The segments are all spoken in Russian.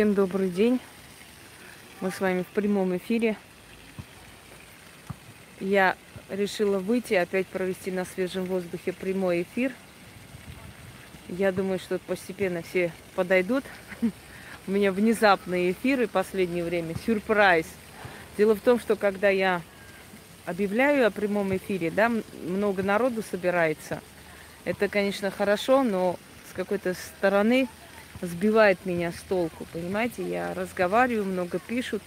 Всем добрый день. Мы с вами в прямом эфире. Я решила выйти, опять провести на свежем воздухе прямой эфир. Я думаю, что постепенно все подойдут. У меня внезапные эфиры в последнее время, сюрприз. Дело в том, что когда я объявляю о прямом эфире, да, много народу собирается. Это, конечно, хорошо, но с какой-то стороны сбивает меня с толку, понимаете? Я разговариваю, много пишут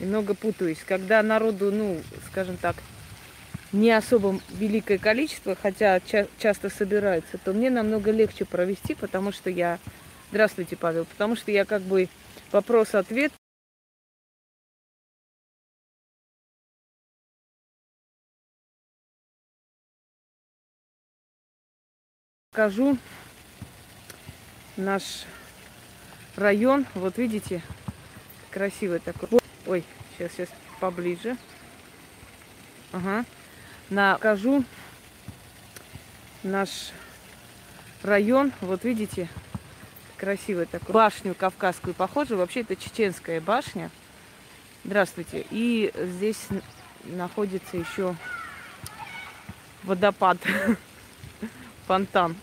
много путаюсь. Когда народу, ну, скажем так, не особо великое количество, хотя ча- часто собираются, то мне намного легче провести, потому что я... Здравствуйте, Павел. Потому что я как бы вопрос-ответ покажу наш район. Вот видите, красивый такой. Ой, сейчас, сейчас поближе. Ага. Накажу наш район. Вот видите, красивый такой. Башню кавказскую похоже. Вообще это чеченская башня. Здравствуйте. И здесь находится еще водопад, фонтан.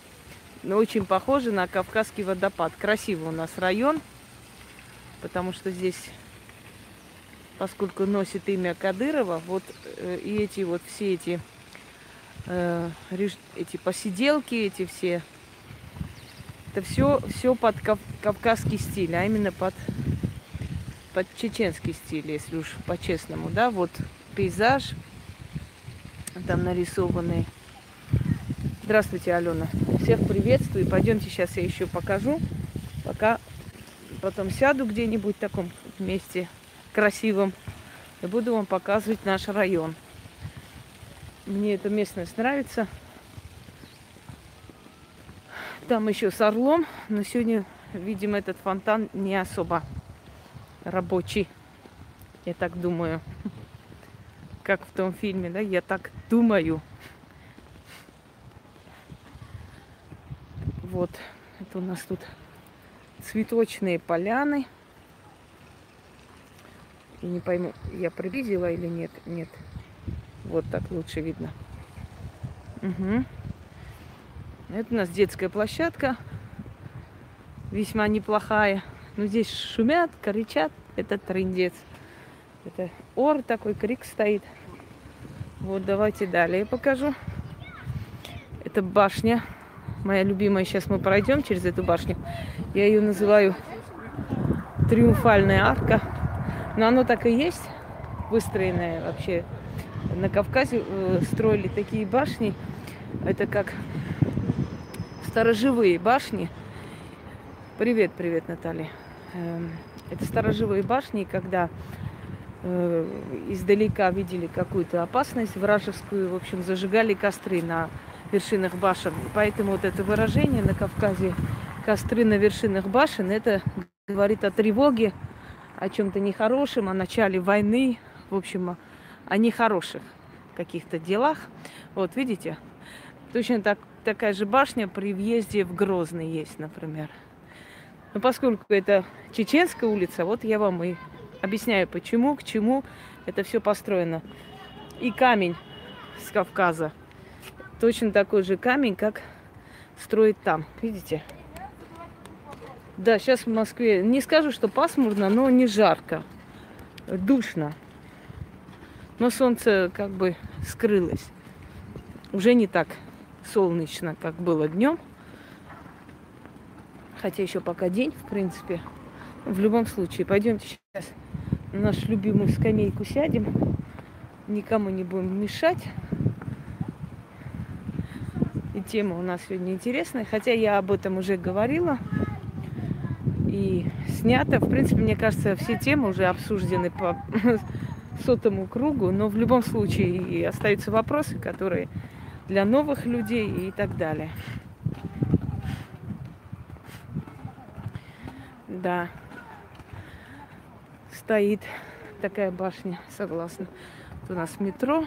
Но очень похоже на Кавказский водопад. Красивый у нас район, потому что здесь, поскольку носит имя Кадырова, вот э, и эти вот все эти, э, эти посиделки, эти все, это все, все под кав, кавказский стиль, а именно под, под чеченский стиль, если уж по-честному, да, вот пейзаж там нарисованный Здравствуйте, Алена. Всех приветствую. Пойдемте сейчас я еще покажу. Пока потом сяду где-нибудь в таком месте красивом и буду вам показывать наш район. Мне эта местность нравится. Там еще с орлом, но сегодня, видимо, этот фонтан не особо рабочий. Я так думаю. Как в том фильме, да? Я так думаю. Вот, это у нас тут цветочные поляны. И не пойму, я приблизила или нет. Нет. Вот так лучше видно. Угу. Это у нас детская площадка. Весьма неплохая. Но здесь шумят, кричат. Это трындец. Это ор такой, крик стоит. Вот давайте далее покажу. Это башня моя любимая. Сейчас мы пройдем через эту башню. Я ее называю Триумфальная арка. Но оно так и есть, выстроенное вообще. На Кавказе э, строили такие башни. Это как сторожевые башни. Привет, привет, Наталья. Эм, это сторожевые башни, когда э, издалека видели какую-то опасность вражескую, в общем, зажигали костры на вершинах башен. Поэтому вот это выражение на Кавказе костры на вершинах башен, это говорит о тревоге, о чем-то нехорошем, о начале войны, в общем, о нехороших каких-то делах. Вот видите, точно так, такая же башня при въезде в Грозный есть, например. Но поскольку это Чеченская улица, вот я вам и объясняю, почему, к чему это все построено. И камень с Кавказа Точно такой же камень, как строить там. Видите? Да, сейчас в Москве, не скажу, что пасмурно, но не жарко. Душно. Но солнце как бы скрылось. Уже не так солнечно, как было днем. Хотя еще пока день, в принципе. В любом случае, пойдемте сейчас на нашу любимую скамейку сядем. Никому не будем мешать тема у нас сегодня интересная, хотя я об этом уже говорила и снято. В принципе, мне кажется, все темы уже обсуждены по сотому кругу, но в любом случае и остаются вопросы, которые для новых людей и так далее. Да, стоит такая башня, согласна. Тут у нас метро,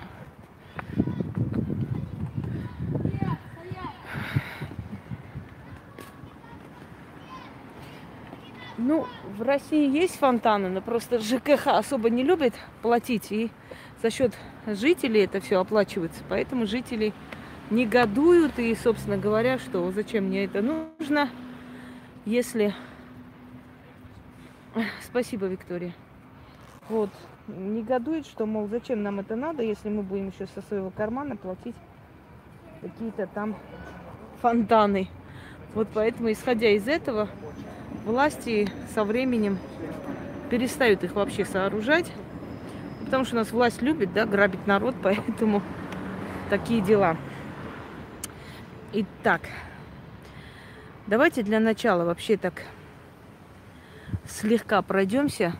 Ну, в России есть фонтаны, но просто ЖКХ особо не любит платить, и за счет жителей это все оплачивается. Поэтому жители негодуют и, собственно говоря, что зачем мне это нужно, если... Спасибо, Виктория. Вот, негодует, что, мол, зачем нам это надо, если мы будем еще со своего кармана платить какие-то там фонтаны. Вот поэтому, исходя из этого, власти со временем перестают их вообще сооружать, потому что у нас власть любит, да, грабить народ, поэтому такие дела. Итак, давайте для начала вообще так слегка пройдемся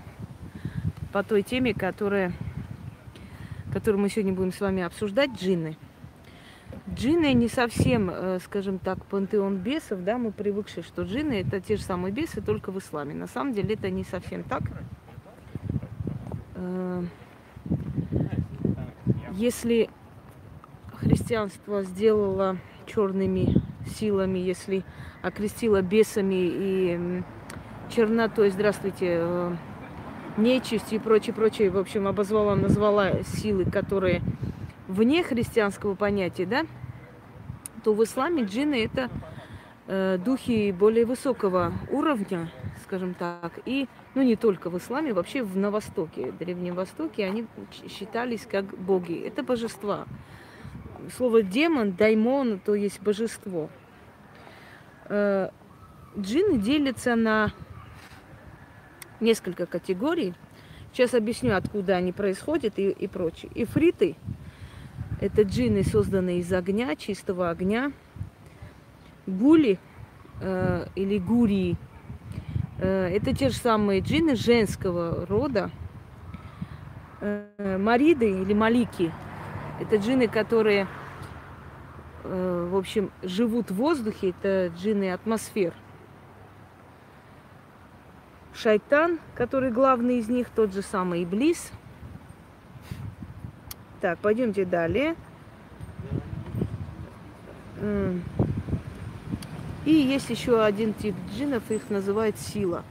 по той теме, которая, которую мы сегодня будем с вами обсуждать, джинны. Джинны не совсем, э, скажем так, пантеон бесов, да, мы привыкшие, что джинны это те же самые бесы, только в исламе. На самом деле это не совсем так. Э, если христианство сделало черными силами, если окрестило бесами и чернотой, здравствуйте, э, нечистью и прочее, прочее, в общем, обозвала, назвала силы, которые вне христианского понятия, да, то в исламе джинны это э, духи более высокого уровня, скажем так, и, ну, не только в исламе, вообще в, на Востоке, в Древнем Востоке, они считались как боги. Это божества. Слово демон, даймон, то есть божество. Э, джинны делятся на несколько категорий. Сейчас объясню, откуда они происходят и, и прочее. Ифриты – это джинны, созданные из огня, чистого огня. Гули э, или гурии э, – это те же самые джинны женского рода. Э, мариды или малики – это джинны, которые, э, в общем, живут в воздухе, это джинны атмосфер – Шайтан, который главный из них, тот же самый Иблис. Так, пойдемте далее. И есть еще один тип джинов, их называют сила.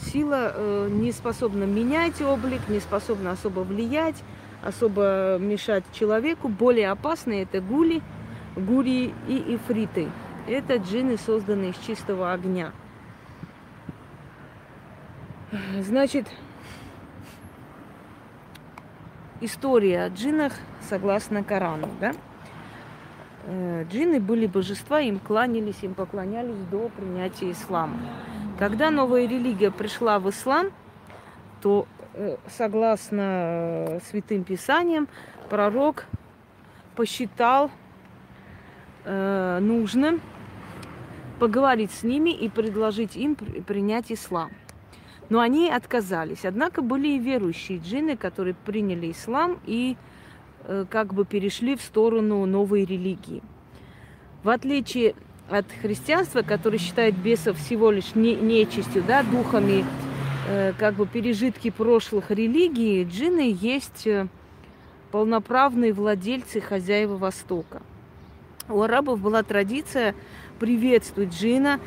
Сила э, не способна менять облик, не способна особо влиять, особо мешать человеку. Более опасные это гули, гури и ифриты. Это джины, созданные из чистого огня. Значит, история о джиннах согласно Корану, да? Э, джинны были божества, им кланялись, им поклонялись до принятия ислама. Когда новая религия пришла в ислам, то, э, согласно э, святым писаниям, пророк посчитал нужным поговорить с ними и предложить им принять ислам. Но они отказались. Однако были и верующие джинны, которые приняли ислам и э, как бы перешли в сторону новой религии. В отличие от христианства, которое считает бесов всего лишь не, нечистью, да, духами, э, как бы пережитки прошлых религий, джинны есть э, полноправные владельцы, хозяева Востока. У арабов была традиция приветствовать джина,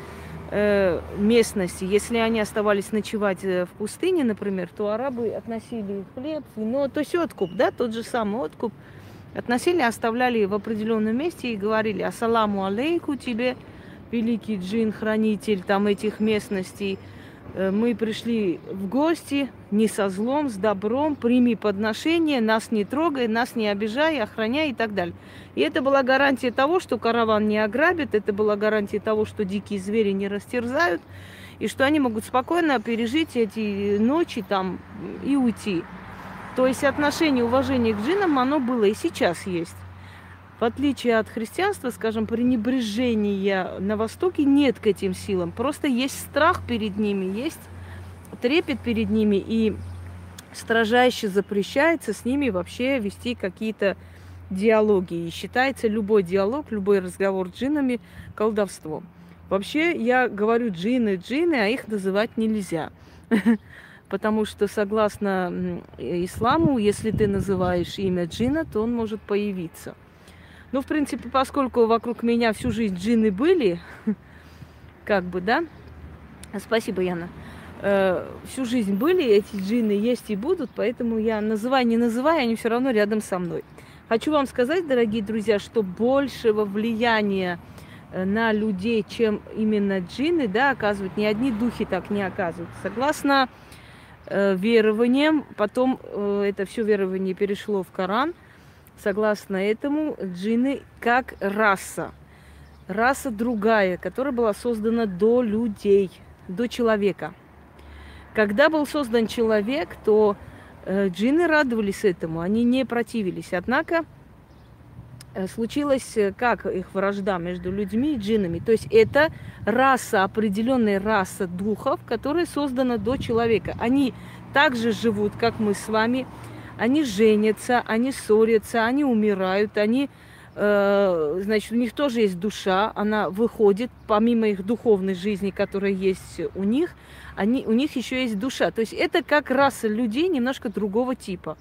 местности, если они оставались ночевать э, в пустыне, например, то арабы относили хлеб, вино, то есть откуп, да, тот же самый откуп, относили, оставляли в определенном месте и говорили «Ассаламу алейку тебе, великий джин, хранитель там этих местностей, Э, мы пришли в гости не со злом, с добром, прими подношение, нас не трогай, нас не обижай, охраняй и так далее. И это была гарантия того, что караван не ограбит, это была гарантия того, что дикие звери не растерзают, и что они могут спокойно пережить эти ночи там и уйти. То есть отношение, уважение к джинам, оно было и сейчас есть. В отличие от христианства, скажем, пренебрежения на Востоке нет к этим силам. Просто есть страх перед ними, есть трепет перед ними, и строжайше запрещается с ними вообще вести какие-то диалоги. И считается любой диалог, любой разговор с джинами колдовством. Вообще, я говорю джины, джины, а их называть нельзя. Потому что, согласно исламу, если ты называешь имя джина, то он может появиться. Ну, в принципе, поскольку вокруг меня всю жизнь джины были, как бы, да, спасибо, Яна, э, всю жизнь были, эти джинны есть и будут, поэтому я называю, не называю, они все равно рядом со мной. Хочу вам сказать, дорогие друзья, что большего влияния э, на людей, чем именно джинны, да, оказывают, ни одни духи так не оказывают. Согласно э, верованиям, потом э, это все верование перешло в Коран, согласно этому джинны как раса, раса другая, которая была создана до людей, до человека – когда был создан человек, то э, джинны радовались этому, они не противились. Однако э, случилось э, как их вражда между людьми и джиннами. То есть это раса, определенная раса духов, которая создана до человека. Они также живут, как мы с вами. Они женятся, они ссорятся, они умирают, они Э, значит, у них тоже есть душа, она выходит, помимо их духовной жизни, которая есть у них, они, у них еще есть душа. То есть это как раса людей немножко другого типа.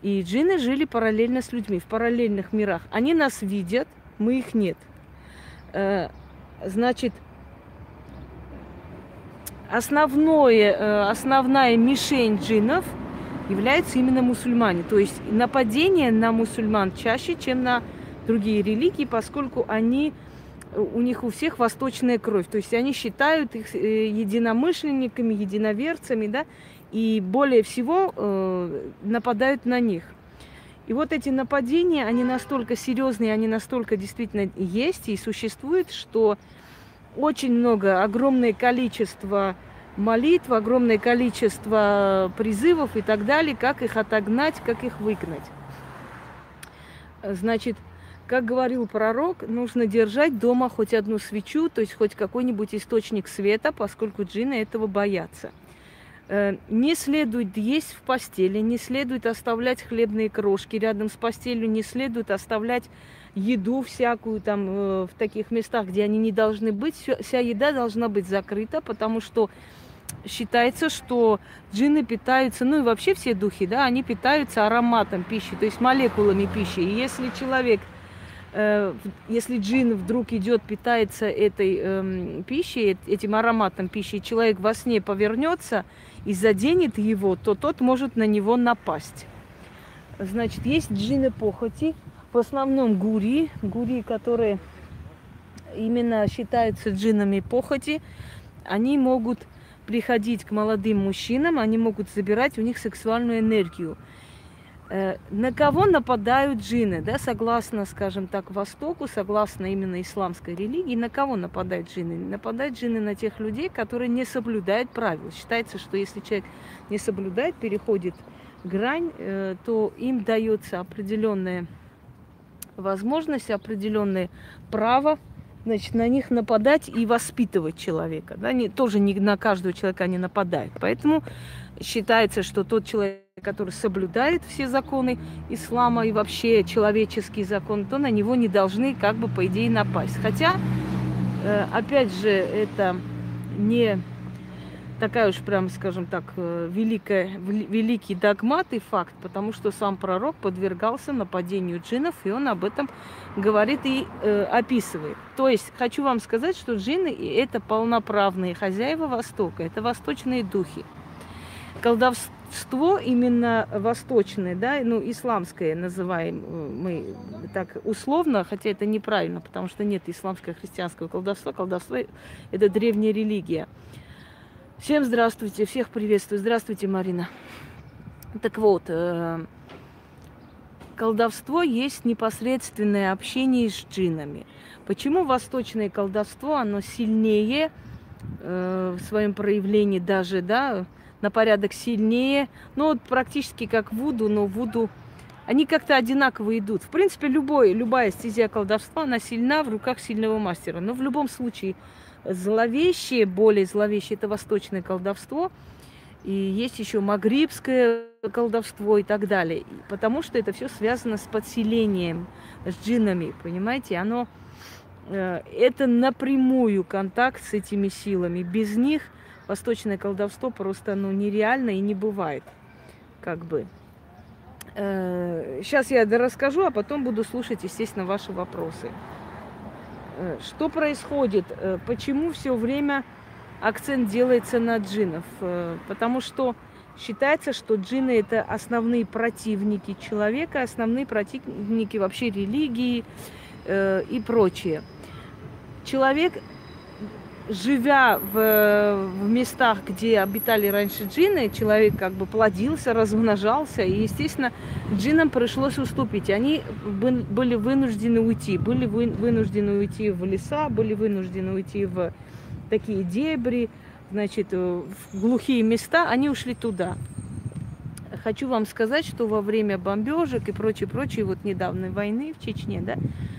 И джинны жили параллельно с людьми, в параллельных мирах. Они нас видят, мы их нет. Э, значит, основное, э, основная мишень джиннов является именно мусульмане. То есть нападение на мусульман чаще, чем на другие религии, поскольку они у них у всех восточная кровь. То есть они считают их э, единомышленниками, единоверцами, да, и более всего э, нападают на них. И вот эти нападения, они настолько серьезные, они настолько действительно есть и существуют, что очень много, огромное количество молитв, огромное количество призывов и так далее, как их отогнать, как их выгнать. Значит, как говорил пророк, нужно держать дома хоть одну свечу, то есть хоть какой-нибудь источник света, поскольку джинны этого боятся. Э, не следует есть в постели, не следует оставлять хлебные крошки рядом с постелью, не следует оставлять еду всякую там э, в таких местах, где они не должны быть. Вся еда должна быть закрыта, потому что считается, что джинны питаются, ну и вообще все духи, да, они питаются ароматом пищи, то есть молекулами пищи. И если человек Э, если джин вдруг идет, питается этой э, пищей, этим ароматом пищи, человек во сне повернется и заденет его, то тот может на него напасть. Значит, есть джины похоти, в основном гури, гури, которые именно считаются джинами похоти, они могут приходить к молодым мужчинам, они могут забирать у них сексуальную энергию. Э, на кого нападают джины, да, согласно, скажем так, Востоку, согласно именно исламской религии, на кого нападают джины? Нападают джины на тех людей, которые не соблюдают правил. Считается, что если человек не соблюдает, переходит грань, э, то им дается определенная возможность, определенное право значит, на них нападать и воспитывать человека. Да? Не, тоже не на каждого человека они нападают. Поэтому считается, что тот человек, который соблюдает все законы ислама и вообще человеческие законы, то на него не должны как бы по идее напасть. Хотя, э, опять же, это не такая уж прям, скажем так, э, великая, великий догмат и факт, потому что сам пророк подвергался нападению джинов, и он об этом говорит и э, описывает. То есть хочу вам сказать, что джинны – это полноправные хозяева Востока, это восточные духи колдовство именно восточное, да, ну, исламское называем э, мы так условно, хотя это неправильно, потому что нет исламского христианского колдовства. Колдовство – это древняя религия. Всем здравствуйте, всех приветствую. Здравствуйте, Марина. Так вот, э, колдовство есть непосредственное общение с джинами. Почему восточное колдовство, оно сильнее э, в своем проявлении даже, да, на порядок сильнее. Ну, вот практически как Вуду, но Вуду они как-то одинаково идут. В принципе, любой, любая стезия колдовства, она сильна в руках сильного мастера. Но в любом случае, зловещее, более зловещее, это восточное колдовство. И есть еще магрибское колдовство и так далее. Потому что это все связано с подселением, с джинами, понимаете? Оно, э, это напрямую контакт с этими силами. Без них восточное колдовство просто ну, нереально и не бывает. Как бы. Сейчас э, я расскажу, а потом буду слушать, естественно, ваши вопросы. Э, что происходит? Э, почему все время акцент делается на джинов, э, потому что считается, что джины это основные противники человека, основные противники вообще религии и прочее. Человек живя в, в местах, где обитали раньше джины, человек как бы плодился, размножался, и, естественно, джинам пришлось уступить. Они были вынуждены уйти, были вынуждены уйти в леса, были вынуждены уйти в такие дебри, значит, в глухие места, они ушли туда. Хочу вам сказать, что во время бомбежек и прочее, вот недавней войны в Чечне, да, Э,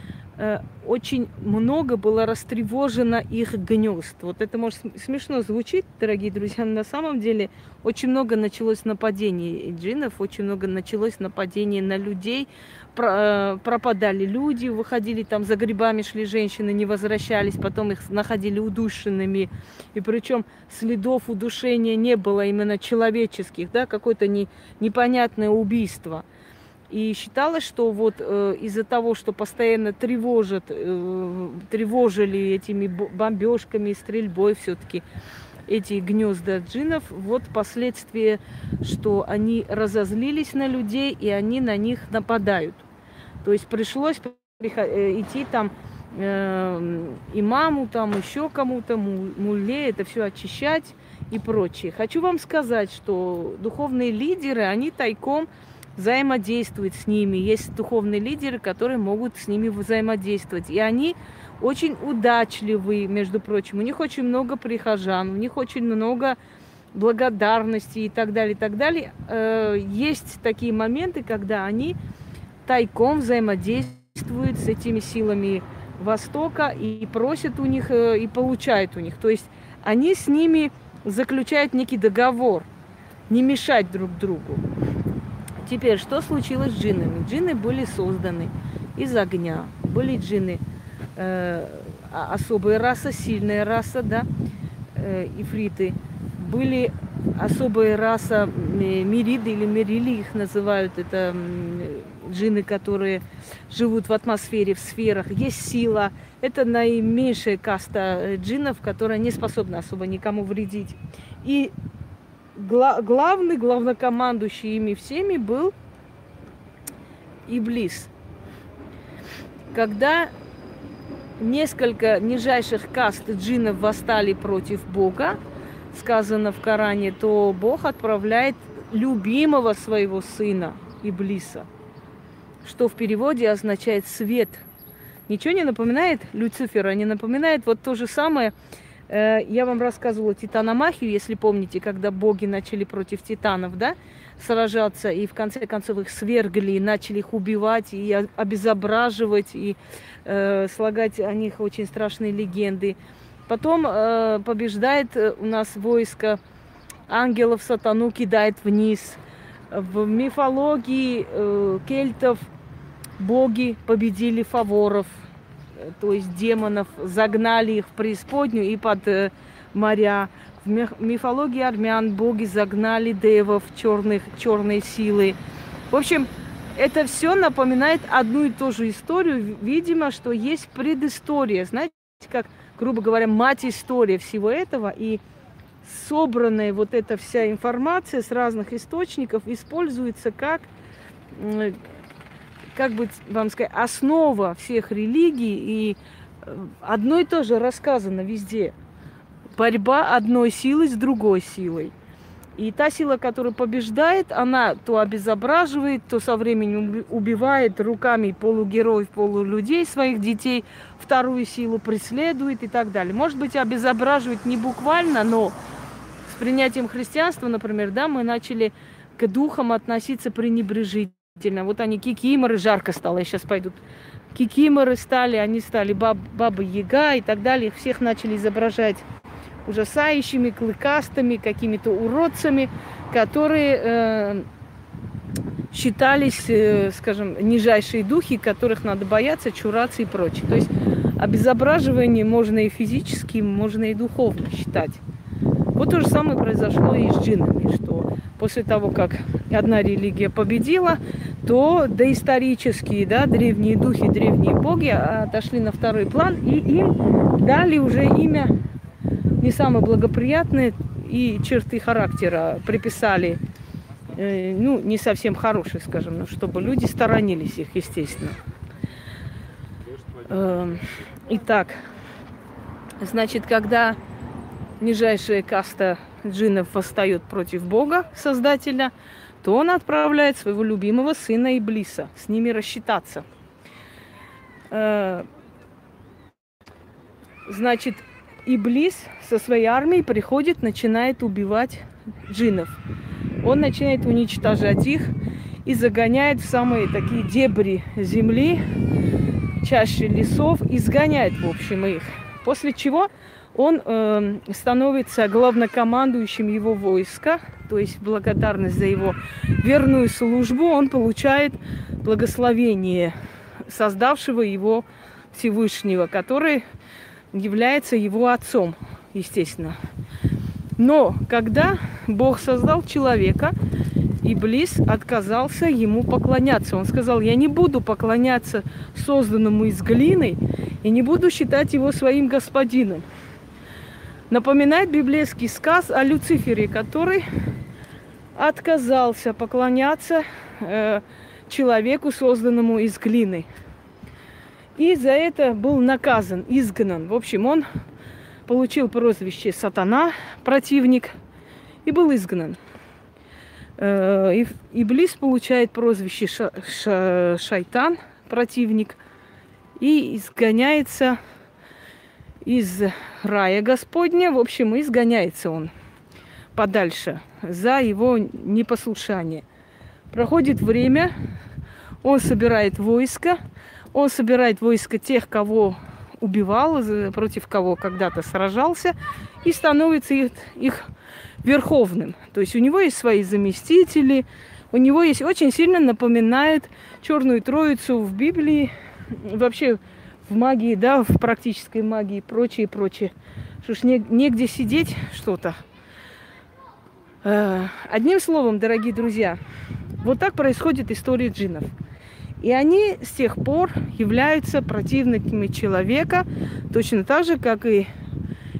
очень много было растревожено их гнезд. Вот это, может, смешно звучит, дорогие друзья, но на самом деле очень много началось нападений джинов, очень много началось нападений на людей, э, пропадали люди, выходили там за грибами, шли женщины, не возвращались, потом их находили удушенными, и причем следов удушения не было именно человеческих, да, какое-то не, непонятное убийство – и считалось, что вот э, из-за того, что постоянно тревожат, э, тревожили этими бомбежками, стрельбой все-таки эти гнезда джинов, вот последствия, что они разозлились на людей и они на них нападают. То есть пришлось э, идти там э, имаму, там еще кому-то, мулле, это все очищать и прочее. Хочу вам сказать, что духовные лидеры, они тайком взаимодействует с ними. Есть духовные лидеры, которые могут с ними взаимодействовать. И они очень удачливые, между прочим. У них очень много прихожан, у них очень много благодарности и так далее, и так далее. Э, есть такие моменты, когда они тайком взаимодействуют с этими силами Востока и просят у них, э, и получают у них. То есть они с ними заключают некий договор, не мешать друг другу. Теперь, что случилось с джиннами? Джинны были созданы из огня. Были джинны э, особая раса, сильная раса, да, э, ифриты. Были особая раса э, мириды или мерили их называют. Это э, джинны, которые живут в атмосфере, в сферах. Есть сила. Это наименьшая каста э, джиннов, которая не способна особо никому вредить. И гла- главный, главнокомандующий ими всеми был Иблис. Когда несколько нижайших каст джинов восстали против Бога, сказано в Коране, то Бог отправляет любимого своего сына Иблиса, что в переводе означает свет. Ничего не напоминает Люцифера, не напоминает вот то же самое, я вам рассказывала титаномахию, если помните, когда боги начали против титанов, да, сражаться, и в конце концов их свергли, и начали их убивать, и обезображивать, и э, слагать о них очень страшные легенды. Потом э, побеждает э, у нас войско ангелов, сатану кидает вниз. В мифологии э, кельтов боги победили фаворов – то есть демонов, загнали их в преисподнюю и под э, моря. В мифологии армян боги загнали девов, черных, черной силы. В общем, это все напоминает одну и ту же историю. Видимо, что есть предыстория. Знаете, как, грубо говоря, мать история всего этого. И собранная вот эта вся информация с разных источников используется как как бы вам сказать, основа всех религий, и э, одно и то же рассказано везде. Борьба одной силы с другой силой. И та сила, которая побеждает, она то обезображивает, то со временем убивает руками полугероев, полулюдей, своих детей, вторую силу преследует и так далее. Может быть, обезображивает не буквально, но с принятием христианства, например, да, мы начали к духам относиться пренебрежительно вот они кикиморы, жарко стало, сейчас пойдут. Кикиморы стали, они стали баб, бабы Яга и так далее. Их всех начали изображать ужасающими, клыкастыми, какими-то уродцами, которые э, считались, э, скажем, нижайшие духи, которых надо бояться, чураться и прочее. То есть обезображивание можно и физически, можно и духовно считать. Вот то же самое произошло и с джиннами, что после того, как одна религия победила, то доисторические, да, древние духи, древние боги отошли на второй план, и им дали уже имя не самые благоприятные и черты характера приписали, э, ну, не совсем хорошие, скажем, но чтобы люди сторонились их, естественно. Э, итак, значит, когда нижайшая каста джиннов восстает против Бога, Создателя, то он отправляет своего любимого сына Иблиса с ними рассчитаться. Э, значит, Иблис со своей армией приходит, начинает убивать джинов. Он начинает уничтожать их и загоняет в самые такие дебри земли, чаще лесов, изгоняет, в общем, их. После чего он э, становится главнокомандующим его войска, то есть благодарность за его верную службу, он получает благословение создавшего его Всевышнего, который является его отцом, естественно. Но когда Бог создал человека, Иблис отказался ему поклоняться. Он сказал, я не буду поклоняться созданному из глины и не буду считать его своим господином. Напоминает библейский сказ о Люцифере, который отказался поклоняться э, человеку, созданному из глины. И за это был наказан, изгнан. В общем, он получил прозвище сатана, противник, и был изгнан. Э, Иблис получает прозвище ша, ша, шайтан, противник, и изгоняется из рая Господня. В общем, изгоняется он подальше за его непослушание. Проходит время, он собирает войско, он собирает войско тех, кого убивал, против кого когда-то сражался, и становится их, их верховным. То есть у него есть свои заместители, у него есть очень сильно напоминает черную троицу в Библии, вообще в магии, да, в практической магии и прочее, прочее. Что ж, негде сидеть что-то. Э, одним словом, дорогие друзья, вот так происходит история джиннов. И они с тех пор являются противниками человека, точно так же, как и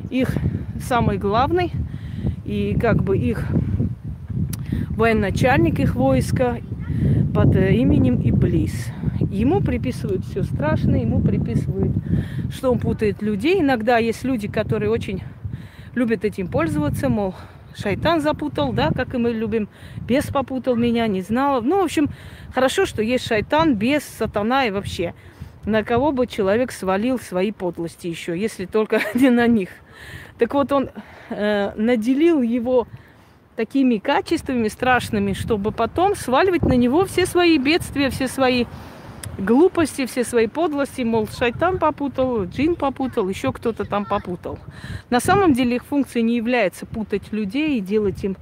их самый главный, и как бы их военачальник их войска под именем Иблис. Ему приписывают все страшное, ему приписывают, что он путает людей. Иногда есть люди, которые очень любят этим пользоваться, мол, шайтан запутал, да, как и мы любим, бес попутал меня, не знала. Ну, в общем, хорошо, что есть шайтан, бес, сатана и вообще. На кого бы человек свалил свои подлости еще, если только не на них. Так вот, он э, наделил его такими качествами страшными, чтобы потом сваливать на него все свои бедствия, все свои глупости, все свои подлости, мол, шайтан попутал, джин попутал, еще кто-то там попутал. На самом деле их функция не является путать людей и делать им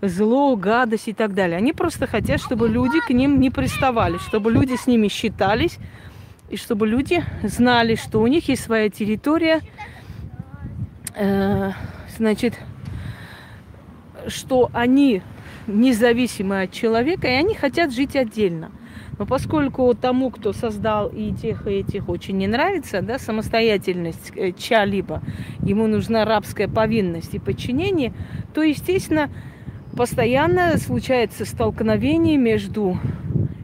зло, гадость и так далее. Они просто хотят, чтобы люди к ним не приставали, чтобы люди с ними считались, и чтобы люди знали, что у них есть своя территория, э, значит, что они независимы от человека, и они хотят жить отдельно. Но поскольку тому, кто создал и тех, и этих очень не нравится, да, самостоятельность э, чья-либо, ему нужна рабская повинность и подчинение, то, естественно, постоянно случается столкновение между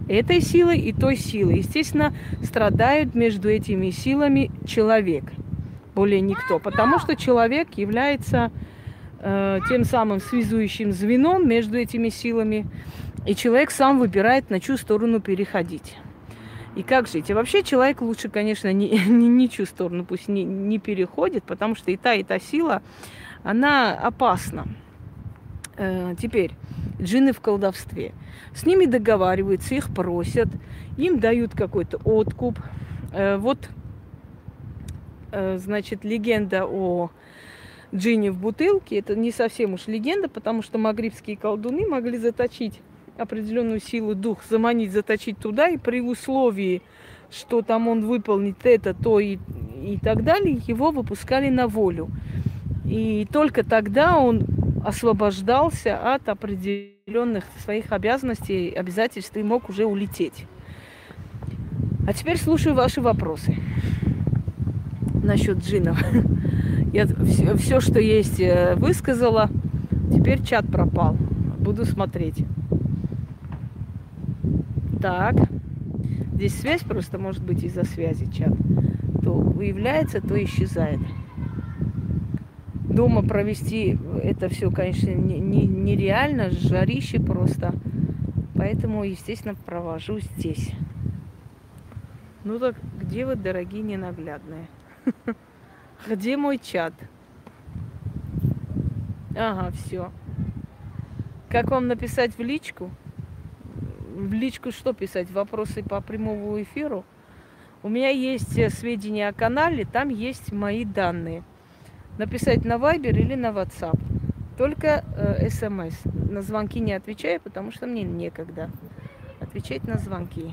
этой силой и той силой. Естественно, страдает между этими силами человек, более никто, потому что человек является э, тем самым связующим звеном между этими силами, и человек сам выбирает, на чью сторону переходить. И как жить? И вообще человек лучше, конечно, не, не ничью сторону пусть не, не переходит, потому что и та, и та сила, она опасна. Э, теперь, джинны в колдовстве. С ними договариваются, их просят, им дают какой-то откуп. Э, вот, значит, легенда о джинне в бутылке, это не совсем уж легенда, потому что магрибские колдуны могли заточить определенную силу дух заманить, заточить туда, и при условии, что там он выполнит это, то и, и так далее, его выпускали на волю. И только тогда он освобождался от определенных своих обязанностей, обязательств и мог уже улететь. А теперь слушаю ваши вопросы насчет джинов. Я все, все, что есть, э, высказала. Теперь чат пропал. Буду смотреть. Так. Здесь связь просто может быть из-за связи чат. То выявляется, то исчезает. Дома провести это все, конечно, нереально, не, не жарище просто. Поэтому, естественно, провожу здесь. Ну так где вы, дорогие ненаглядные? Где мой чат? Ага, все. Как вам написать в личку? В личку что писать? Вопросы по прямому эфиру? У меня есть э, сведения о канале, там есть мои данные. Написать на Viber или на WhatsApp. Только э, смс. На звонки не отвечаю, потому что мне некогда отвечать на звонки.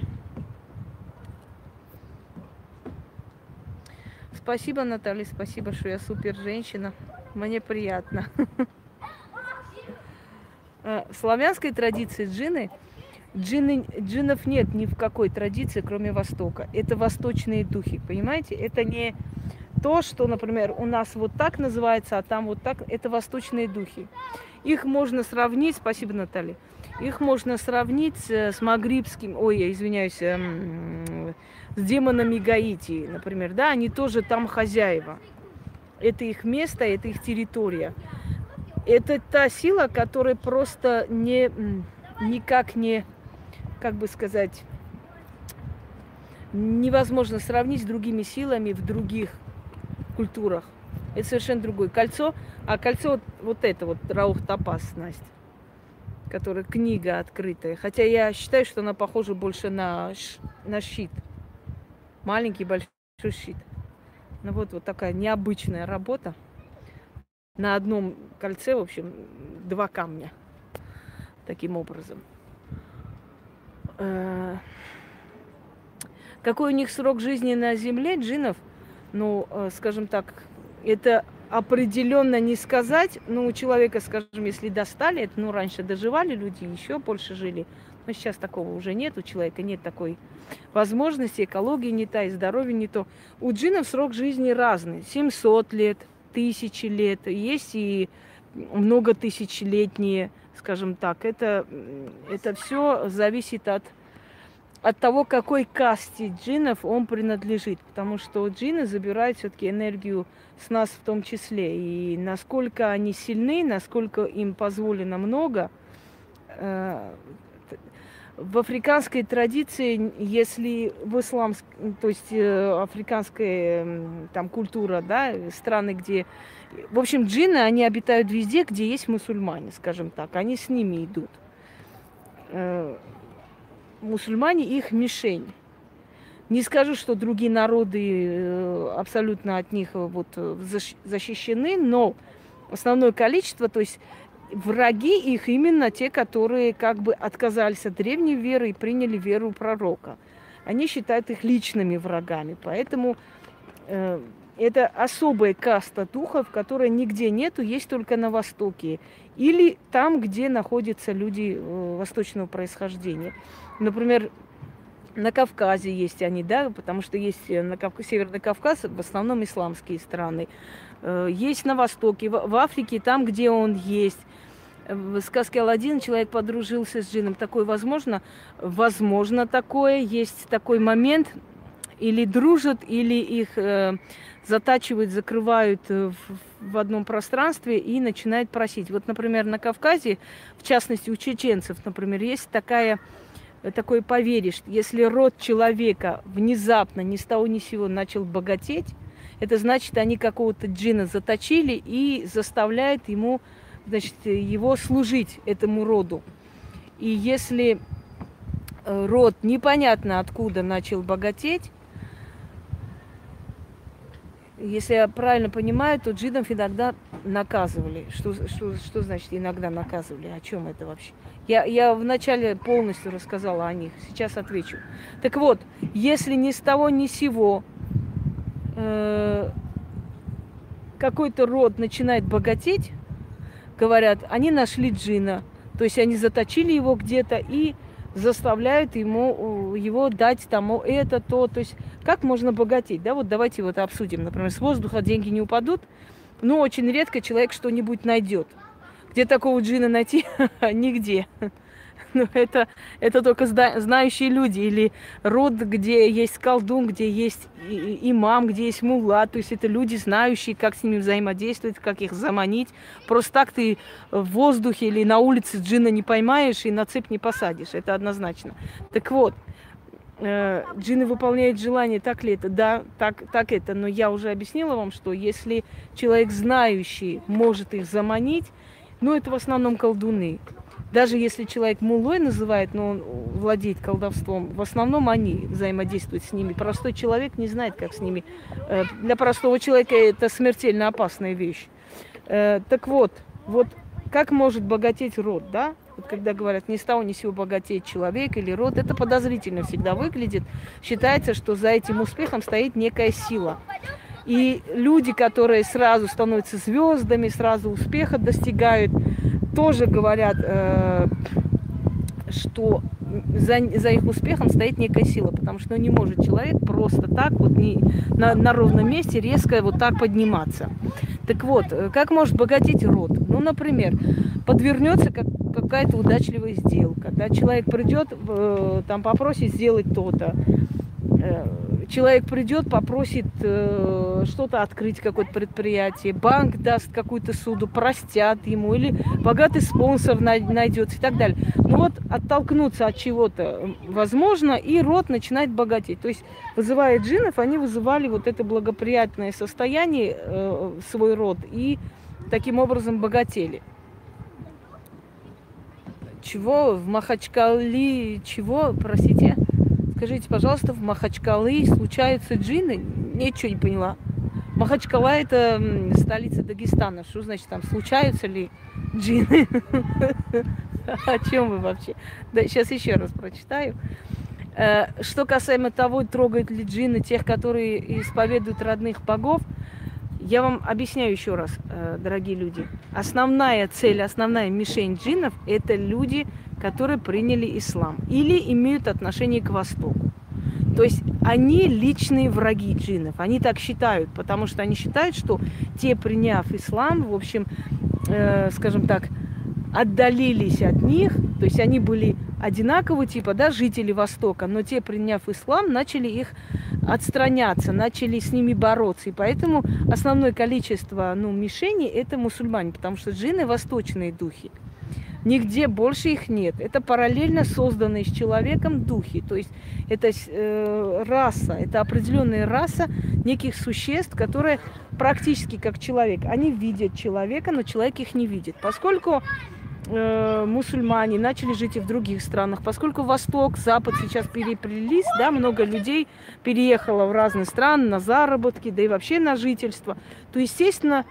Спасибо, Наталья, спасибо, что я супер женщина. Мне приятно. Э, в славянской традиции джины, джины, джинов нет ни в какой традиции, кроме Востока. Это восточные духи, понимаете? Это не то, что, например, у нас вот так называется, а там вот так. Это восточные духи. Их можно сравнить, спасибо, Наталья, их можно сравнить с магрибским, ой, я извиняюсь, эм, с демонами Гаити, например, да, они тоже там хозяева. Это их место, это их территория. Это та сила, которая просто не, никак не, как бы сказать, невозможно сравнить с другими силами в других культурах. Это совершенно другое кольцо. А кольцо вот, вот это вот Раух Топас, Настя, которая книга открытая. Хотя я считаю, что она похожа больше на, на щит маленький большой щит. Ну вот, вот такая необычная работа. На одном кольце, в общем, два камня. Таким образом. Э, какой у них срок жизни на Земле, джинов? Ну, э, скажем так, это определенно не сказать. Ну, у человека, скажем, если достали, это, ну, раньше доживали люди, еще больше жили. Но сейчас такого уже нет, у человека нет такой возможности, экология не та, и здоровье не то. У джинов срок жизни разный. 700 лет, тысячи лет. Есть и много тысячелетние, скажем так. Это, это все зависит от, от того, какой касте джинов он принадлежит. Потому что джины забирают все-таки энергию с нас в том числе. И насколько они сильны, насколько им позволено много, э, в африканской традиции, если в ислам, то есть э, африканская там культура, да, страны, где, в общем, джинны, они обитают везде, где есть мусульмане, скажем так, они с ними идут. Э, мусульмане их мишень. Не скажу, что другие народы э, абсолютно от них вот защищены, но основное количество, то есть враги их именно те, которые как бы отказались от древней веры и приняли веру пророка. Они считают их личными врагами. Поэтому э, это особая каста духов, которой нигде нету, есть только на Востоке. Или там, где находятся люди э, восточного происхождения. Например, на Кавказе есть они, да, потому что есть э, на Кавк... Северный Кавказ, в основном исламские страны. Э, есть на Востоке, в Африке, там, где он есть. В сказке Алладин человек подружился с джином. Такое возможно? Возможно такое. Есть такой момент. Или дружат, или их э, затачивают, закрывают в, в одном пространстве и начинают просить. Вот, например, на Кавказе, в частности у чеченцев, например, есть такая такое поверье, что если род человека внезапно ни с того ни с сего начал богатеть, это значит, они какого-то джина заточили и заставляют ему значит, его служить этому роду. И если э, род непонятно откуда начал богатеть, если я правильно понимаю, то джинов иногда наказывали. Что, что, что значит иногда наказывали? О чем это вообще? Я, я вначале полностью рассказала о них, сейчас отвечу. Так вот, если ни с того ни с сего э, какой-то род начинает богатеть, говорят, они нашли джина. То есть они заточили его где-то и заставляют ему, его дать тому это, то. То есть как можно богатеть? Да, вот давайте вот обсудим. Например, с воздуха деньги не упадут, Ну, очень редко человек что-нибудь найдет. Где такого джина найти? Нигде. Но это, это только знающие люди. Или род, где есть колдун, где есть имам, где есть мула. То есть это люди, знающие, как с ними взаимодействовать, как их заманить. Просто так ты в воздухе или на улице джина не поймаешь и на цепь не посадишь. Это однозначно. Так вот, э, джинны выполняют желание, так ли это? Да, так, так это. Но я уже объяснила вам, что если человек знающий может их заманить, ну это в основном колдуны. Даже если человек мулой называет, но он владеет колдовством, в основном они взаимодействуют с ними. Простой человек не знает, как с ними. Э, для простого человека это смертельно опасная вещь. Э, так вот, вот как может богатеть род, да? Вот когда говорят, ни с того ни сего богатеет человек или род, это подозрительно всегда выглядит. Считается, что за этим успехом стоит некая сила. И люди, которые сразу становятся звездами, сразу успеха достигают, тоже говорят, э, что за, за их успехом стоит некая сила, потому что ну, не может человек просто так вот не, на, на ровном месте резко вот так подниматься. Так вот, э, как может богатеть род? Ну, например, подвернется как, какая-то удачливая сделка, да, человек придет, э, там попросит сделать то-то, э, человек придет, попросит э, что-то открыть, какое-то предприятие, банк даст какую-то суду, простят ему, или богатый спонсор найдется и так далее. Ну вот оттолкнуться от чего-то возможно, и род начинает богатеть. То есть, вызывая джинов, они вызывали вот это благоприятное состояние, э, свой род, и таким образом богатели. Чего в Махачкали, чего, простите? Скажите, пожалуйста, в Махачкалы случаются джины? Ничего не поняла. Махачкала это столица Дагестана. Что значит там случаются ли джины? О чем вы вообще? Да, сейчас еще раз прочитаю. Э, что касаемо того, трогают ли джины тех, которые исповедуют родных богов, я вам объясняю еще раз, э, дорогие люди. Основная цель, основная мишень джинов – это люди, которые приняли ислам или имеют отношение к Востоку. То есть они личные враги джинов. Они так считают, потому что они считают, что те, приняв ислам, в общем, э, скажем так, отдалились от них, то есть они были одинакового типа, да, жители Востока, но те, приняв ислам, начали их отстраняться, начали с ними бороться. И поэтому основное количество ну, мишеней это мусульмане, потому что джины восточные духи. Нигде больше их нет. Это параллельно созданные с человеком духи. То есть это э, раса, это определенная раса неких существ, которые практически как человек. Они видят человека, но человек их не видит. Поскольку э, мусульмане начали жить и в других странах, поскольку Восток, Запад сейчас переплелись, да, много людей переехало в разные страны на заработки, да и вообще на жительство, то, естественно,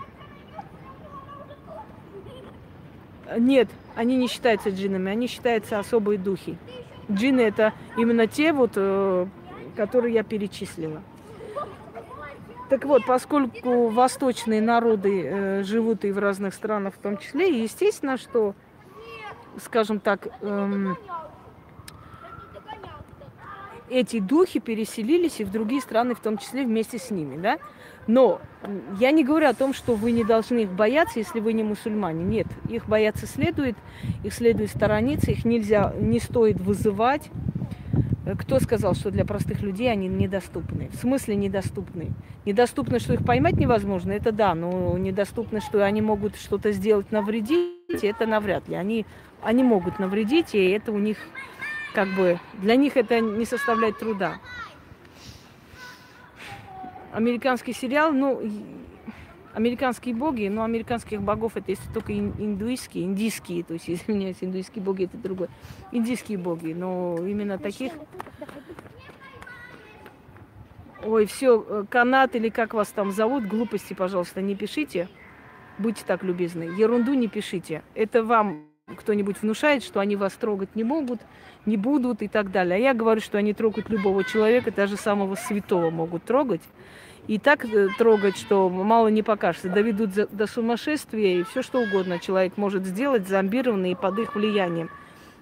нет, они не считаются джинами, они считаются особые духи. Джины это именно те вот, э, которые я перечислила. Так вот, поскольку восточные народы э, живут и в разных странах в том числе, естественно, что, скажем так, эм, эти духи переселились и в другие страны, в том числе вместе с ними, да? Но я не говорю о том, что вы не должны их бояться, если вы не мусульмане. Нет, их бояться следует, их следует сторониться, их нельзя, не стоит вызывать. Кто сказал, что для простых людей они недоступны? В смысле недоступны? Недоступны, что их поймать невозможно, это да, но недоступны, что они могут что-то сделать, навредить, это навряд ли. Они, они могут навредить, и это у них как бы, для них это не составляет труда американский сериал, ну, американские боги, но американских богов это если только индуистские, индийские, то есть, извиняюсь, индуистские боги это другое. Индийские боги, но именно таких... Ой, все, э, канат или как вас там зовут, глупости, пожалуйста, не пишите. Будьте так любезны. Ерунду не пишите. Это вам кто-нибудь внушает, что они вас трогать не могут, не будут и так далее. А я говорю, что они трогают любого человека, даже самого святого могут трогать. И так э, трогать, что мало не покажется. Доведут до сумасшествия и все что угодно человек может сделать, зомбированный под их влиянием.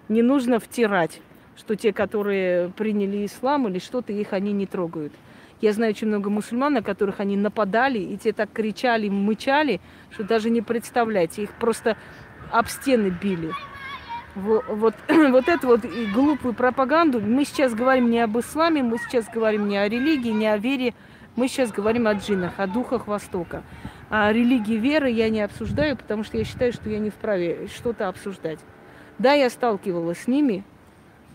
Не нужно втирать, что те, которые приняли ислам или что-то, их они не трогают. Я знаю очень много мусульман, на которых они нападали, и те так кричали, мычали, что даже не представляете. Их просто об стены били. Вот, вот, вот эту вот глупую пропаганду. Мы сейчас говорим не об исламе, мы сейчас говорим не о религии, не о вере. Мы сейчас говорим о джиннах, о духах Востока. А религии веры я не обсуждаю, потому что я считаю, что я не вправе что-то обсуждать. Да, я сталкивалась с ними,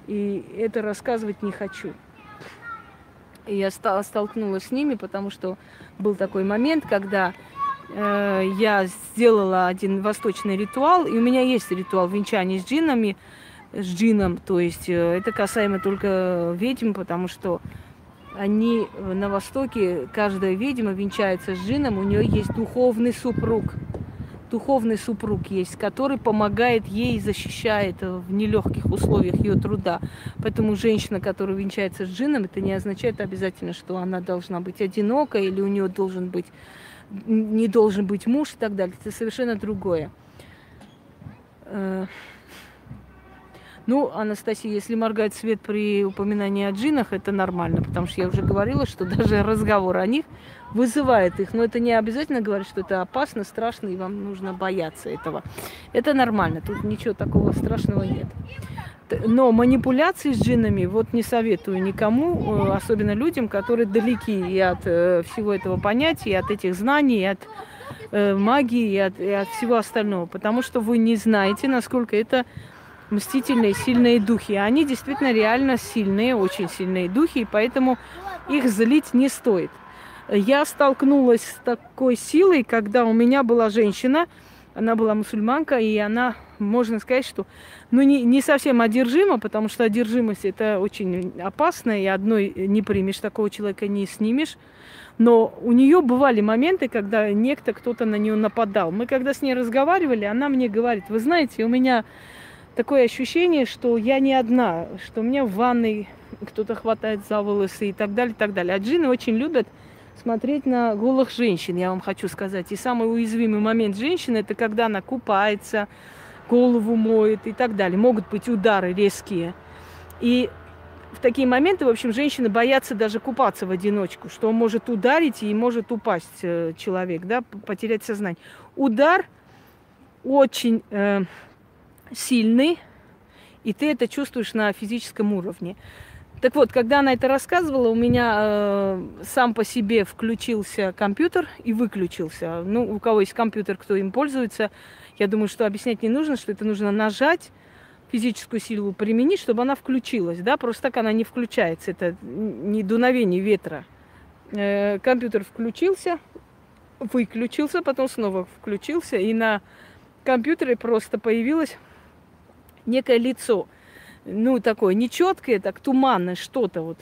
и это рассказывать не хочу. И я столкнулась с ними, потому что был такой момент, когда э, я сделала один восточный ритуал, и у меня есть ритуал венчания с джинами, с джином, то есть э, это касаемо только ведьм, потому что они на Востоке, каждая ведьма венчается с джином, у нее есть духовный супруг. Духовный супруг есть, который помогает ей, защищает в нелегких условиях ее труда. Поэтому женщина, которая венчается с джином, это не означает обязательно, что она должна быть одинока или у нее должен быть, не должен быть муж и так далее. Это совершенно другое. Э, ну, Анастасия, если моргать свет при упоминании о джинах, это нормально, потому что я уже говорила, что даже разговор о них вызывает их. Но это не обязательно говорит, что это опасно, страшно, и вам нужно бояться этого. Это нормально, тут ничего такого страшного нет. Но манипуляции с джинами вот не советую никому, э, особенно людям, которые далеки и от э, всего этого понятия, и от этих знаний, и от э, магии, и от, и от всего остального. Потому что вы не знаете, насколько это мстительные, сильные духи. Они действительно реально сильные, очень сильные духи, и поэтому их злить не стоит. Я столкнулась с такой силой, когда у меня была женщина, она была мусульманка, и она, можно сказать, что ну, не, не совсем одержима, потому что одержимость это очень опасно, и одной не примешь, такого человека не снимешь. Но у нее бывали моменты, когда некто, кто-то на нее нападал. Мы когда с ней разговаривали, она мне говорит, вы знаете, у меня такое ощущение, что я не одна, что у меня в ванной кто-то хватает за волосы и так далее, и так далее. А джины очень любят смотреть на голых женщин, я вам хочу сказать. И самый уязвимый момент женщины, это когда она купается, голову моет и так далее. Могут быть удары резкие. И в такие моменты, в общем, женщины боятся даже купаться в одиночку, что он может ударить и может упасть э, человек, да, потерять сознание. Удар очень э, сильный, и ты это чувствуешь на физическом уровне. Так вот, когда она это рассказывала, у меня э, сам по себе включился компьютер и выключился. Ну, у кого есть компьютер, кто им пользуется, я думаю, что объяснять не нужно, что это нужно нажать, физическую силу применить, чтобы она включилась. Да? Просто так она не включается. Это не дуновение ветра. Э, компьютер включился, выключился, потом снова включился, и на компьютере просто появилось некое лицо, ну, такое нечеткое, так туманное что-то вот,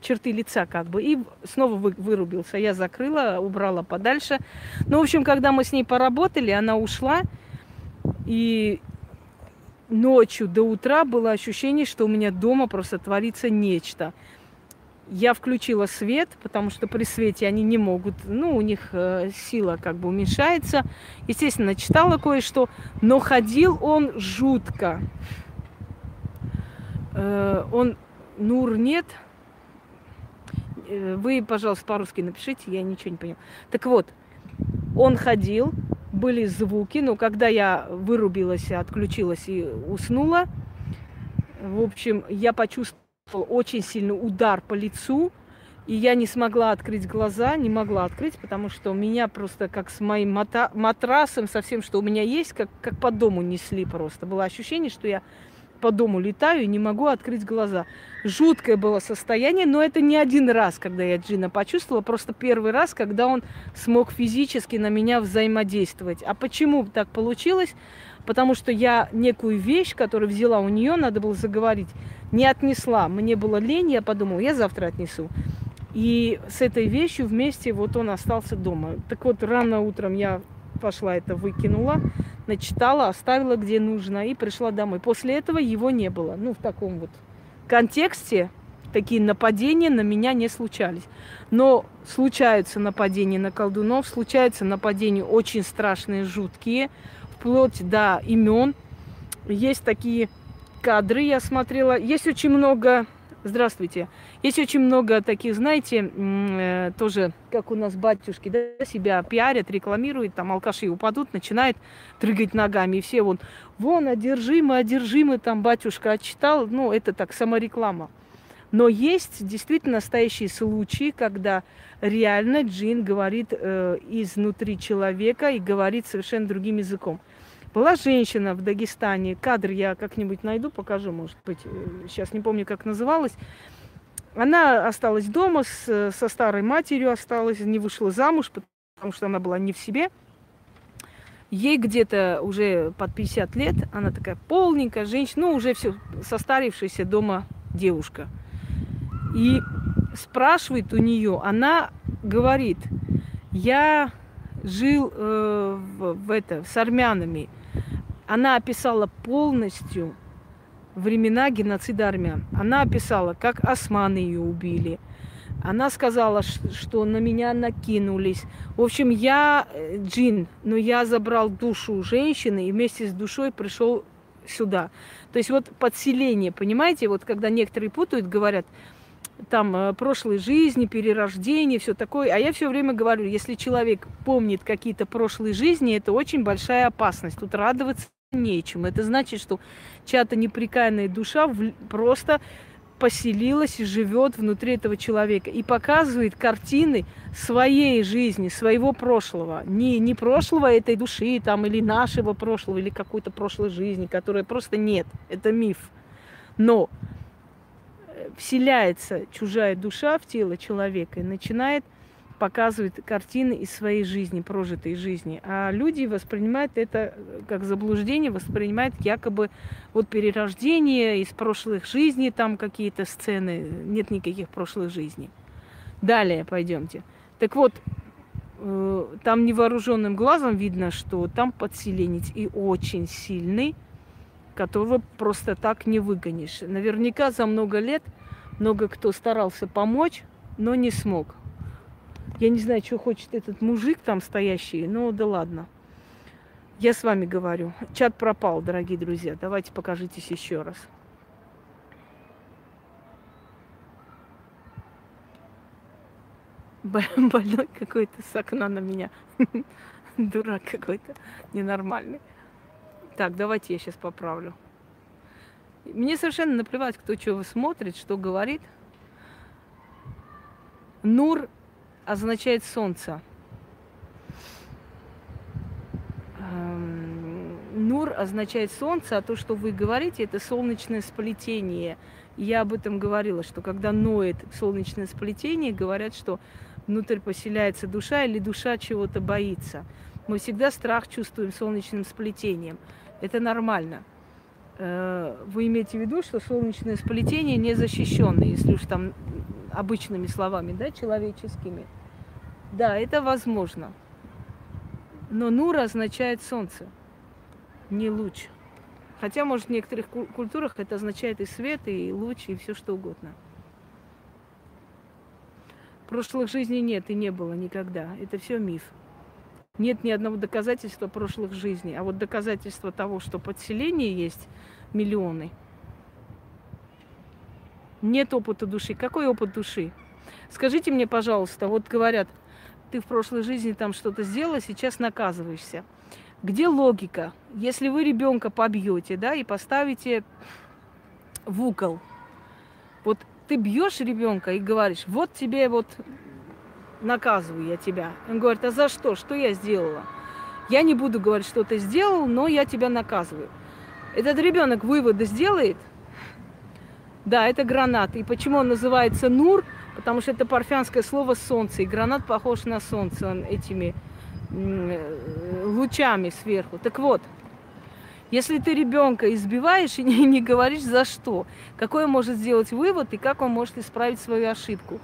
черты лица как бы, и снова вы, вырубился. Я закрыла, убрала подальше. Ну, в общем, когда мы с ней поработали, она ушла, и ночью до утра было ощущение, что у меня дома просто творится нечто. Я включила свет, потому что при свете они не могут, ну, у них э, сила как бы уменьшается. Естественно, читала кое-что, но ходил он жутко. Э, он, Нур нет. Э, вы, пожалуйста, по-русски напишите, я ничего не поняла. Так вот, он ходил, были звуки, но когда я вырубилась, отключилась и уснула, в общем, я почувствовала очень сильный удар по лицу, и я не смогла открыть глаза, не могла открыть, потому что меня просто как с моим мата- матрасом, со всем, что у меня есть, как, как по дому несли просто. Было ощущение, что я по дому летаю и не могу открыть глаза. Жуткое было состояние, но это не один раз, когда я Джина почувствовала, просто первый раз, когда он смог физически на меня взаимодействовать. А почему так получилось? Потому что я некую вещь, которую взяла у нее, надо было заговорить, не отнесла. Мне было лень, я подумала, я завтра отнесу. И с этой вещью вместе вот он остался дома. Так вот, рано утром я пошла это выкинула, начитала, оставила где нужно и пришла домой. После этого его не было. Ну, в таком вот контексте такие нападения на меня не случались. Но случаются нападения на колдунов, случаются нападения очень страшные, жуткие вплоть до имен. Есть такие кадры, я смотрела. Есть очень много Здравствуйте. Есть очень много таких, знаете, э, тоже, как у нас батюшки, да, себя пиарят, рекламируют, там алкаши упадут, начинает трыгать ногами, и все вон, вон, одержимый, одержимый, там батюшка отчитал, ну, это так, самореклама. Но есть действительно настоящие случаи, когда реально джин говорит э, изнутри человека и говорит совершенно другим языком. Была женщина в Дагестане, кадр я как-нибудь найду, покажу, может быть, сейчас не помню, как называлась. Она осталась дома с, со старой матерью, осталась, не вышла замуж, потому что она была не в себе. Ей где-то уже под 50 лет, она такая полненькая женщина, ну уже все состарившаяся дома девушка. И спрашивает у нее, она говорит, я жил э, в, в это, с армянами, она описала полностью времена геноцида армян. Она описала, как османы ее убили. Она сказала, что на меня накинулись. В общем, я э, джин, но я забрал душу женщины и вместе с душой пришел сюда. То есть вот подселение, понимаете, вот когда некоторые путают, говорят, там э, прошлой жизни, перерождение, все такое. А я все время говорю, если человек помнит какие-то прошлые жизни, это очень большая опасность. Тут радоваться нечем. Это значит, что чья-то неприкаянная душа просто поселилась и живет внутри этого человека и показывает картины своей жизни, своего прошлого. Не, не прошлого этой души там, или нашего прошлого, или какой-то прошлой жизни, которой просто нет. Это миф. Но вселяется чужая душа в тело человека и начинает показывает картины из своей жизни, прожитой жизни. А люди воспринимают это как заблуждение, воспринимают якобы вот перерождение из прошлых жизней, там какие-то сцены, нет никаких прошлых жизней. Далее пойдемте. Так вот, э, там невооруженным глазом видно, что там подселенец и очень сильный, которого просто так не выгонишь. Наверняка за много лет много кто старался помочь, но не смог. Я не знаю, что хочет этот мужик там стоящий, но да ладно. Я с вами говорю. Чат пропал, дорогие друзья. Давайте покажитесь еще раз. Больной какой-то с окна на меня. Дурак какой-то ненормальный. Так, давайте я сейчас поправлю. Мне совершенно наплевать, кто что смотрит, что говорит. Нур означает солнце. Эм, Нур означает солнце, а то, что вы говорите, это солнечное сплетение. я об этом говорила, что когда ноет солнечное сплетение, говорят, что внутрь поселяется душа или душа чего-то боится. Мы всегда страх чувствуем солнечным сплетением. Это нормально. Э, вы имеете в виду, что солнечное сплетение не защищено, если уж там обычными словами, да, человеческими. Да, это возможно. Но нура означает солнце, не луч. Хотя, может, в некоторых культурах это означает и свет, и луч, и все что угодно. Прошлых жизней нет и не было никогда. Это все миф. Нет ни одного доказательства прошлых жизней. А вот доказательства того, что подселение есть, миллионы. Нет опыта души. Какой опыт души? Скажите мне, пожалуйста, вот говорят, ты в прошлой жизни там что-то сделала, сейчас наказываешься. Где логика? Если вы ребенка побьете, да, и поставите в угол, вот ты бьешь ребенка и говоришь, вот тебе вот наказываю я тебя. Он говорит, а за что? Что я сделала? Я не буду говорить, что ты сделал, но я тебя наказываю. Этот ребенок выводы сделает. Да, это гранат. И почему он называется Нур? потому что это парфянское слово солнце, и гранат похож на солнце, он этими э, лучами сверху. Так вот, если ты ребенка избиваешь и не, не говоришь за что, какой он может сделать вывод и как он может исправить свою ошибку.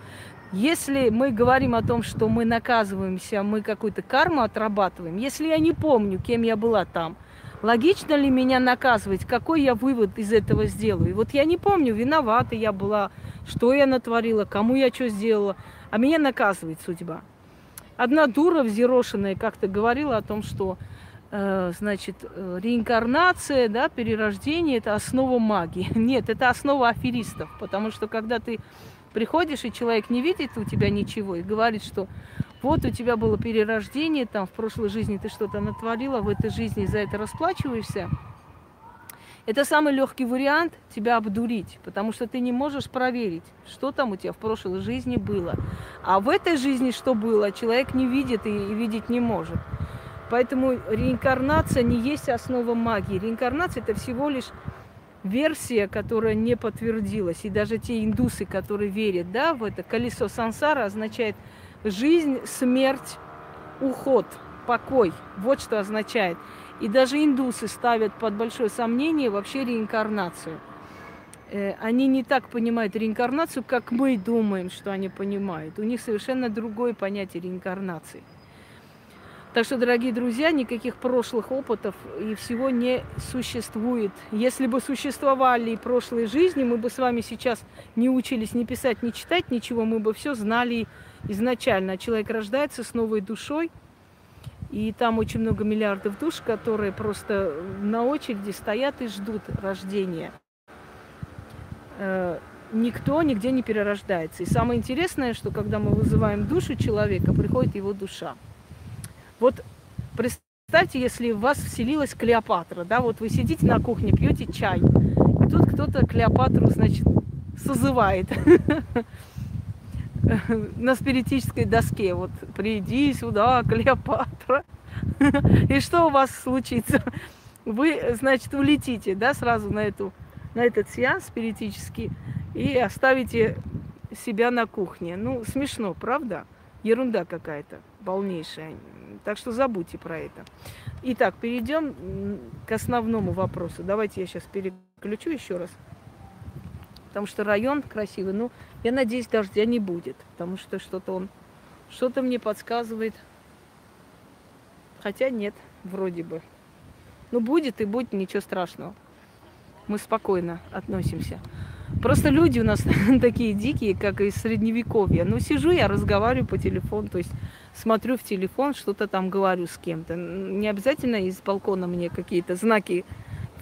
Если мы говорим о том, что мы наказываемся, мы какую-то карму отрабатываем, если я не помню, кем я была там, логично ли меня наказывать, какой я вывод из этого сделаю? Вот я не помню, виновата я была, что я натворила, кому я что сделала, а меня наказывает судьба. Одна дура взъерошенная как-то говорила о том, что э, значит, э, реинкарнация, да, перерождение – это основа магии. Нет, это основа аферистов, потому что когда ты приходишь, и человек не видит у тебя ничего и говорит, что вот у тебя было перерождение, там в прошлой жизни ты что-то натворила, в этой жизни за это расплачиваешься – это самый легкий вариант тебя обдурить, потому что ты не можешь проверить, что там у тебя в прошлой жизни было. А в этой жизни что было, человек не видит и, и видеть не может. Поэтому реинкарнация не есть основа магии. Реинкарнация это всего лишь версия, которая не подтвердилась. И даже те индусы, которые верят да, в это колесо сансара, означает жизнь, смерть, уход, покой. Вот что означает. И даже индусы ставят под большое сомнение вообще реинкарнацию. Э, они не так понимают реинкарнацию, как мы думаем, что они понимают. У них совершенно другое понятие реинкарнации. Так что, дорогие друзья, никаких прошлых опытов и всего не существует. Если бы существовали прошлые жизни, мы бы с вами сейчас не учились ни писать, ни читать ничего, мы бы все знали изначально. Человек рождается с новой душой – и там очень много миллиардов душ, которые просто на очереди стоят и ждут рождения. Э, никто нигде не перерождается. И самое интересное, что когда мы вызываем душу человека, приходит его душа. Вот представьте, если в вас вселилась Клеопатра, да, вот вы сидите на кухне, пьете чай, и тут кто-то Клеопатру, значит, созывает. на спиритической доске. Вот приди сюда, Клеопатра. И что у вас случится? Вы, значит, улетите, да, сразу на эту, на этот сеанс спиритический и оставите себя на кухне. Ну, смешно, правда? Ерунда какая-то, полнейшая. Так что забудьте про это. Итак, перейдем к основному вопросу. Давайте я сейчас переключу еще раз. Потому что район красивый. Ну, я надеюсь, дождя не будет, потому что что-то он, что-то мне подсказывает. Хотя нет, вроде бы. Ну, будет и будет, ничего страшного. Мы спокойно относимся. Просто люди у нас такие дикие, как из средневековья. Ну, сижу я, разговариваю по телефону, то есть смотрю в телефон, что-то там говорю с кем-то. Не обязательно из балкона мне какие-то знаки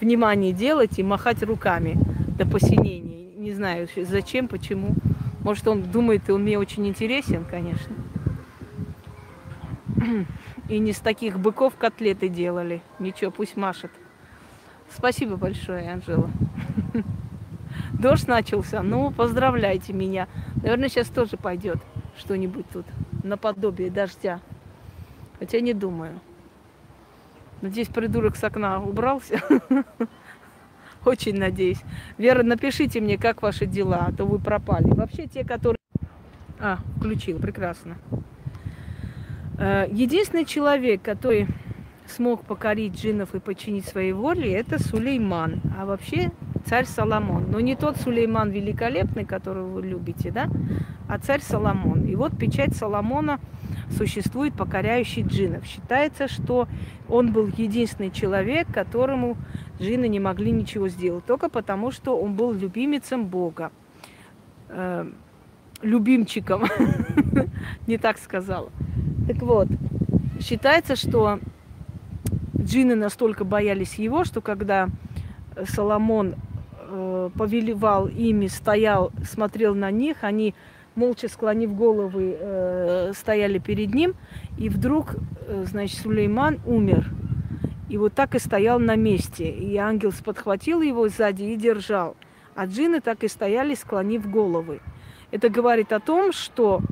внимания делать и махать руками до посинения не знаю зачем, почему. Может, он думает, он мне очень интересен, конечно. И не с таких быков котлеты делали. Ничего, пусть машет. Спасибо большое, Анжела. Дождь начался. Ну, поздравляйте меня. Наверное, сейчас тоже пойдет что-нибудь тут наподобие дождя. Хотя не думаю. Надеюсь, придурок с окна убрался. Очень надеюсь. Вера, напишите мне, как ваши дела, а то вы пропали. Вообще те, которые... А, включил, прекрасно. Э, единственный человек, который смог покорить джиннов и подчинить своей воле, это Сулейман. А вообще царь Соломон. Но не тот Сулейман великолепный, которого вы любите, да, а царь Соломон. И вот печать Соломона существует покоряющий джиннов. Считается, что он был единственный человек, которому джинны не могли ничего сделать, только потому, что он был любимицем Бога. Э, любимчиком, не так сказала. Так вот, считается, что джинны настолько боялись его, что когда Соломон э, повелевал ими, стоял, смотрел на них, они молча склонив головы, э, стояли перед ним, и вдруг, э, значит, Сулейман умер. И вот так и стоял на месте. И ангел подхватил его сзади и держал. А джинны так и стояли, склонив головы. Это говорит о том, что,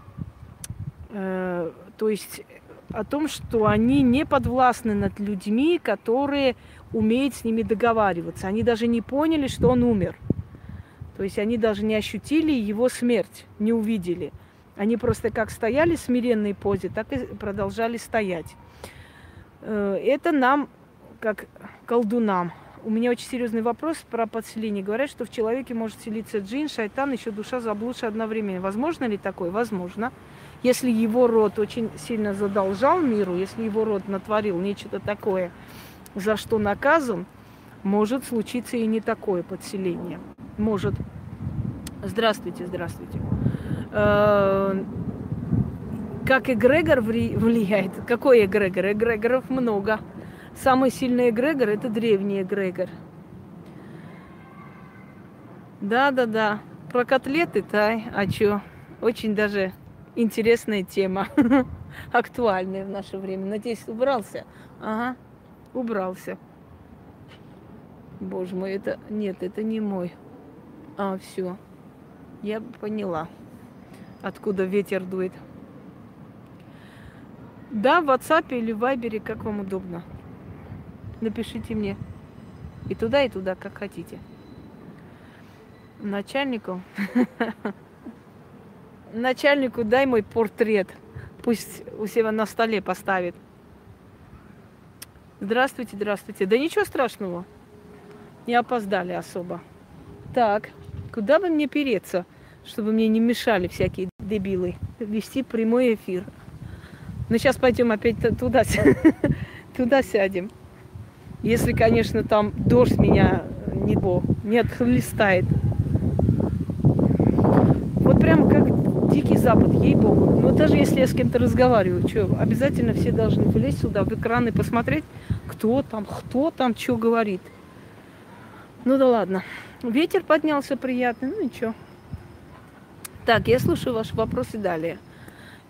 э, то есть, о том, что они не подвластны над людьми, которые умеют с ними договариваться. Они даже не поняли, что он умер. То есть они даже не ощутили его смерть, не увидели. Они просто как стояли в смиренной позе, так и продолжали стоять. Э, это нам, как колдунам. У меня очень серьезный вопрос про подселение. Говорят, что в человеке может селиться джин, шайтан, еще душа заблудшая одновременно. Возможно ли такое? Возможно. Если его род очень сильно задолжал миру, если его род натворил нечто такое, за что наказан, может случиться и не такое подселение. Может. Здравствуйте, здравствуйте. Э, как эгрегор влияет? Какой эгрегор? Эгрегоров много. Самый сильный эгрегор – это древний эгрегор. Да-да-да. Про котлеты, тай, а чё? Очень даже интересная тема. Актуальная в наше время. Надеюсь, убрался? Ага, убрался. Боже мой, это... Нет, это не мой. А, все. Я поняла, откуда ветер дует. Да, в WhatsApp или в Viber, как вам удобно. Напишите мне. И туда, и туда, как хотите. Начальнику. Начальнику дай мой портрет. Пусть у себя на столе поставит. Здравствуйте, здравствуйте. Да ничего страшного. Не опоздали особо. Так, куда бы мне переться, чтобы мне не мешали всякие дебилы вести прямой эфир? Ну, сейчас пойдем опять туда, туда сядем. Если, конечно, там дождь меня не, бо, не отхлестает. Вот прямо как дикий запад, ей-богу. Но даже если я с кем-то разговариваю, что, обязательно все должны влезть сюда, в экран и посмотреть, кто там, кто там, что говорит. Ну да ладно. Ветер поднялся приятный, ну ничего. Так, я слушаю ваши вопросы далее.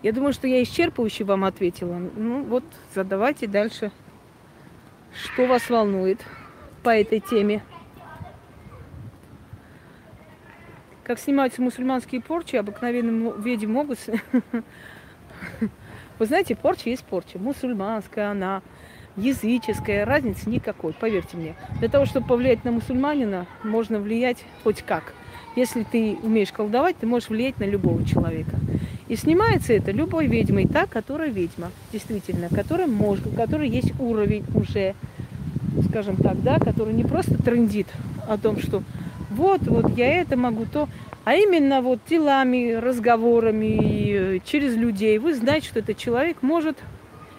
Я думаю, что я исчерпывающе вам ответила. Ну вот, задавайте дальше. Что вас волнует по этой теме? Как снимаются мусульманские порчи, обыкновенные веди могут... Вы знаете, порча есть порча. Мусульманская она, языческая, разницы никакой, поверьте мне. Для того, чтобы повлиять на мусульманина, можно влиять хоть как. Если ты умеешь колдовать, ты можешь влиять на любого человека. И снимается это любой ведьмой, та, которая ведьма, действительно, которая может, у которой есть уровень уже, скажем так, да, который не просто трендит о том, что вот, вот я это могу, то, а именно вот делами, разговорами, э, через людей. Вы знаете, что этот человек может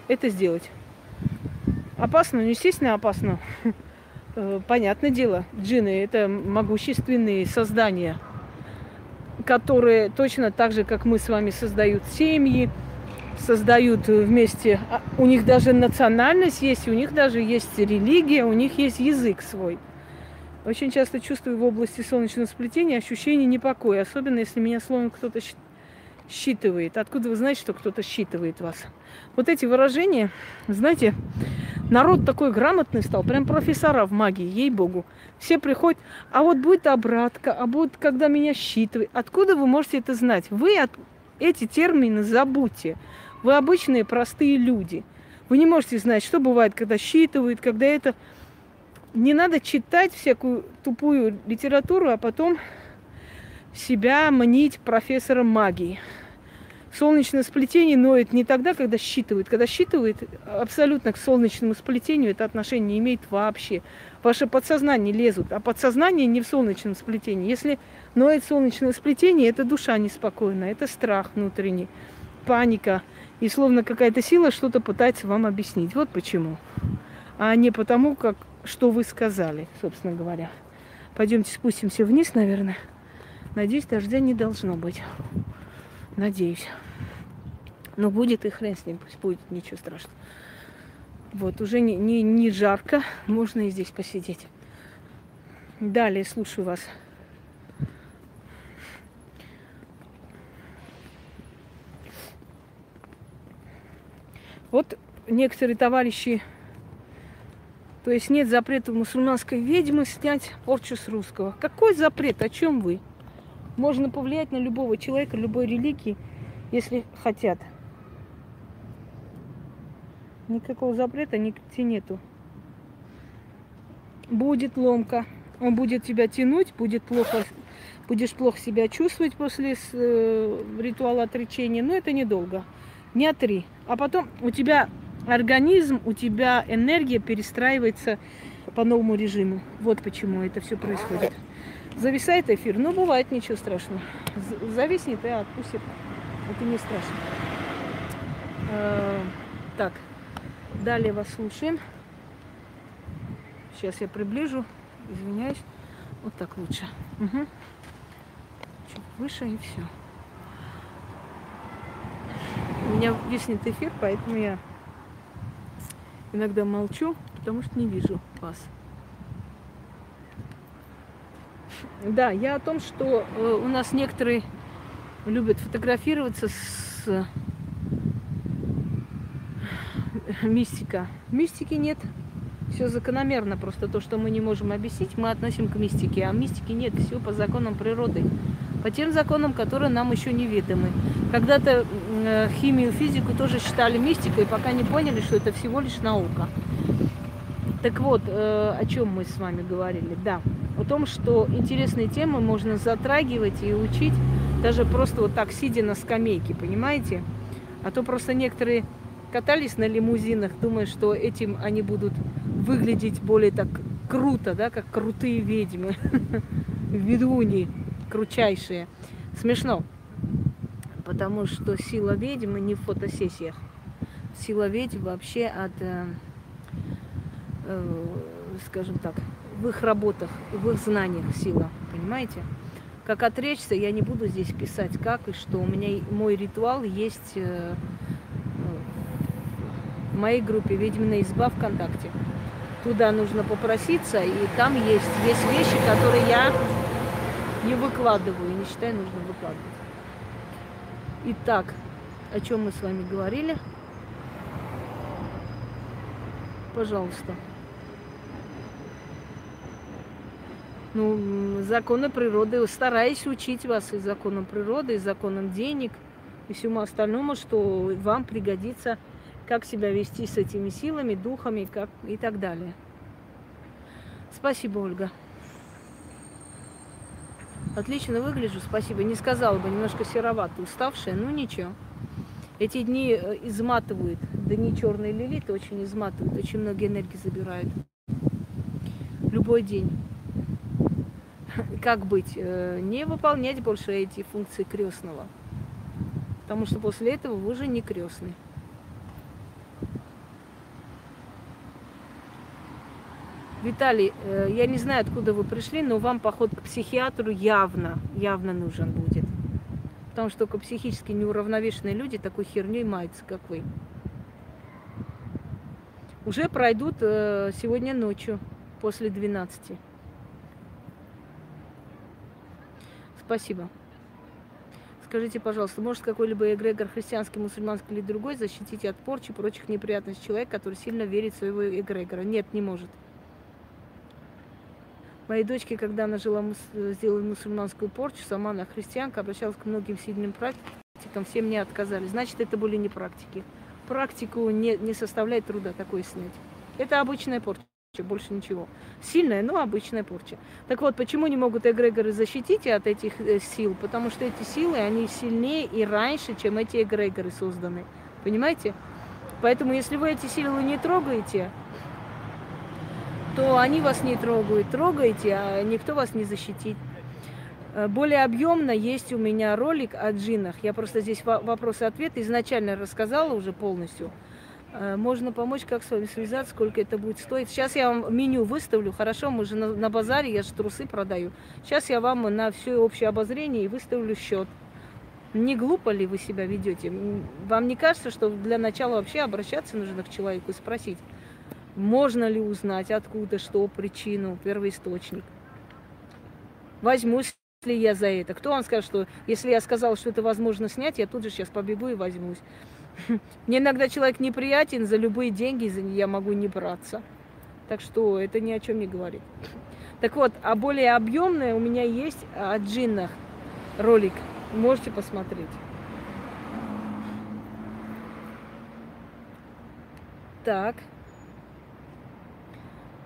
это сделать. Опасно, ну, естественно, опасно. Э, понятное дело, джины – это могущественные создания – которые точно так же, как мы с вами, создают семьи, создают вместе, а, у них даже национальность есть, у них даже есть религия, у них есть язык свой. Очень часто чувствую в области солнечного сплетения ощущение непокоя, особенно если меня словно кто-то считывает. Откуда вы знаете, что кто-то считывает вас? Вот эти выражения, знаете, народ такой грамотный стал, прям профессора в магии, ей-богу. Все приходят, а вот будет обратка, а будет, когда меня считывает. Откуда вы можете это знать? Вы от... эти термины забудьте. Вы обычные простые люди. Вы не можете знать, что бывает, когда считывают, когда это... Не надо читать всякую тупую литературу, а потом себя мнить профессором магии. Солнечное сплетение ноет не тогда, когда считывает. Когда считывает, абсолютно к солнечному сплетению это отношение не имеет вообще. Ваше подсознание лезут, а подсознание не в солнечном сплетении. Если ноет солнечное сплетение, это душа неспокойная, это страх внутренний, паника. И словно какая-то сила что-то пытается вам объяснить. Вот почему. А не потому, как, что вы сказали, собственно говоря. Пойдемте спустимся вниз, наверное. Надеюсь, дождя не должно быть. Надеюсь. Но будет и хрен с ним, пусть будет, ничего страшного. Вот, уже не, не, не жарко, можно и здесь посидеть. Далее слушаю вас. Вот некоторые товарищи, то есть нет запрета мусульманской ведьмы снять порчу с русского. Какой запрет? О чем вы? Можно повлиять на любого человека, любой религии, если хотят. Никакого запрета нигде нету. Будет ломка. Он будет тебя тянуть, будет плохо, будешь плохо себя чувствовать после э, ритуала отречения, но это недолго. Дня три. А потом у тебя организм, у тебя энергия перестраивается по новому режиму. Вот почему это все происходит. Зависает эфир. Ну, бывает, ничего страшного. Зависнет и отпустит. Это не страшно. Э, так, далее вас слушаем. Сейчас я приближу. Извиняюсь. Вот так лучше. Угу. Чуть выше и все. У меня виснет эфир, поэтому я иногда молчу. потому что не вижу вас. Да, я о том, что э, у нас некоторые любят фотографироваться с мистика. Мистики нет. Все закономерно, просто то, что мы не можем объяснить, мы относим к мистике, а мистики нет, все по законам природы, по тем законам, которые нам еще неведомы. Когда-то э, химию, физику тоже считали мистикой, пока не поняли, что это всего лишь наука. Так вот, э, о чем мы с вами говорили, да, о том, что интересные темы можно затрагивать и учить даже просто вот так, сидя на скамейке, понимаете? А то просто некоторые катались на лимузинах, думая, что этим они будут выглядеть более так круто, да, как крутые ведьмы, ведуни кручайшие. Смешно, потому что сила ведьмы не в фотосессиях. Сила ведьм вообще от, э, э, скажем так, в их работах, в их знаниях сила, понимаете? Как отречься, я не буду здесь писать, как и что. У меня мой ритуал есть э, в моей группе «Ведьмина изба» ВКонтакте. Туда нужно попроситься, и там есть, есть вещи, которые я не выкладываю, не считаю нужно выкладывать. Итак, о чем мы с вами говорили? Пожалуйста. Ну, законы природы, стараюсь учить вас и законам природы, и законам денег, и всему остальному, что вам пригодится, как себя вести с этими силами, духами как, и так далее. Спасибо, Ольга. Отлично выгляжу, спасибо. Не сказала бы, немножко серовато, уставшая, ну ничего. Эти дни э, изматывают, дни черной лилиты очень изматывают, очень много энергии забирают. Любой день как быть? Э, не выполнять больше эти функции крестного. Потому что после этого вы уже не крестный. Виталий, э, я не знаю, откуда вы пришли, но вам поход к психиатру явно, явно нужен будет. Потому что только психически неуравновешенные люди такой херней маются, как вы. Уже пройдут э, сегодня ночью, после 12. Спасибо. Скажите, пожалуйста, может какой-либо эгрегор христианский, мусульманский или другой защитить от порчи прочих неприятностей человек, который сильно верит в своего эгрегора? Нет, не может. Моей дочке, когда она жила, сделала мусульманскую порчу, сама она христианка, обращалась к многим сильным практикам, все мне отказали. Значит, это были не практики. Практику не, не составляет труда такое снять. Это обычная порча больше ничего. Сильная, но обычная порча. Так вот, почему не могут эгрегоры защитить от этих э, сил? Потому что эти силы, они сильнее и раньше, чем эти эгрегоры созданы. Понимаете? Поэтому, если вы эти силы не трогаете, то они вас не трогают. Трогаете, а никто вас не защитит. Э, более объемно есть у меня ролик о джиннах. Я просто здесь вопросы и ответы изначально рассказала уже полностью. Э, можно помочь, как с вами связаться, сколько это будет стоить. Сейчас я вам меню выставлю, хорошо, мы же на, на базаре, я же трусы продаю. Сейчас я вам на все общее обозрение и выставлю счет. Не глупо ли вы себя ведете? Вам не кажется, что для начала вообще обращаться нужно к человеку и спросить, можно ли узнать, откуда, что, причину, первоисточник? Возьмусь ли я за это? Кто вам скажет, что если я сказал, что это возможно снять, я тут же сейчас побегу и возьмусь. Мне иногда человек неприятен, за любые деньги я могу не браться. Так что это ни о чем не говорит. Так вот, а более объемное у меня есть о джиннах ролик. Можете посмотреть. Так.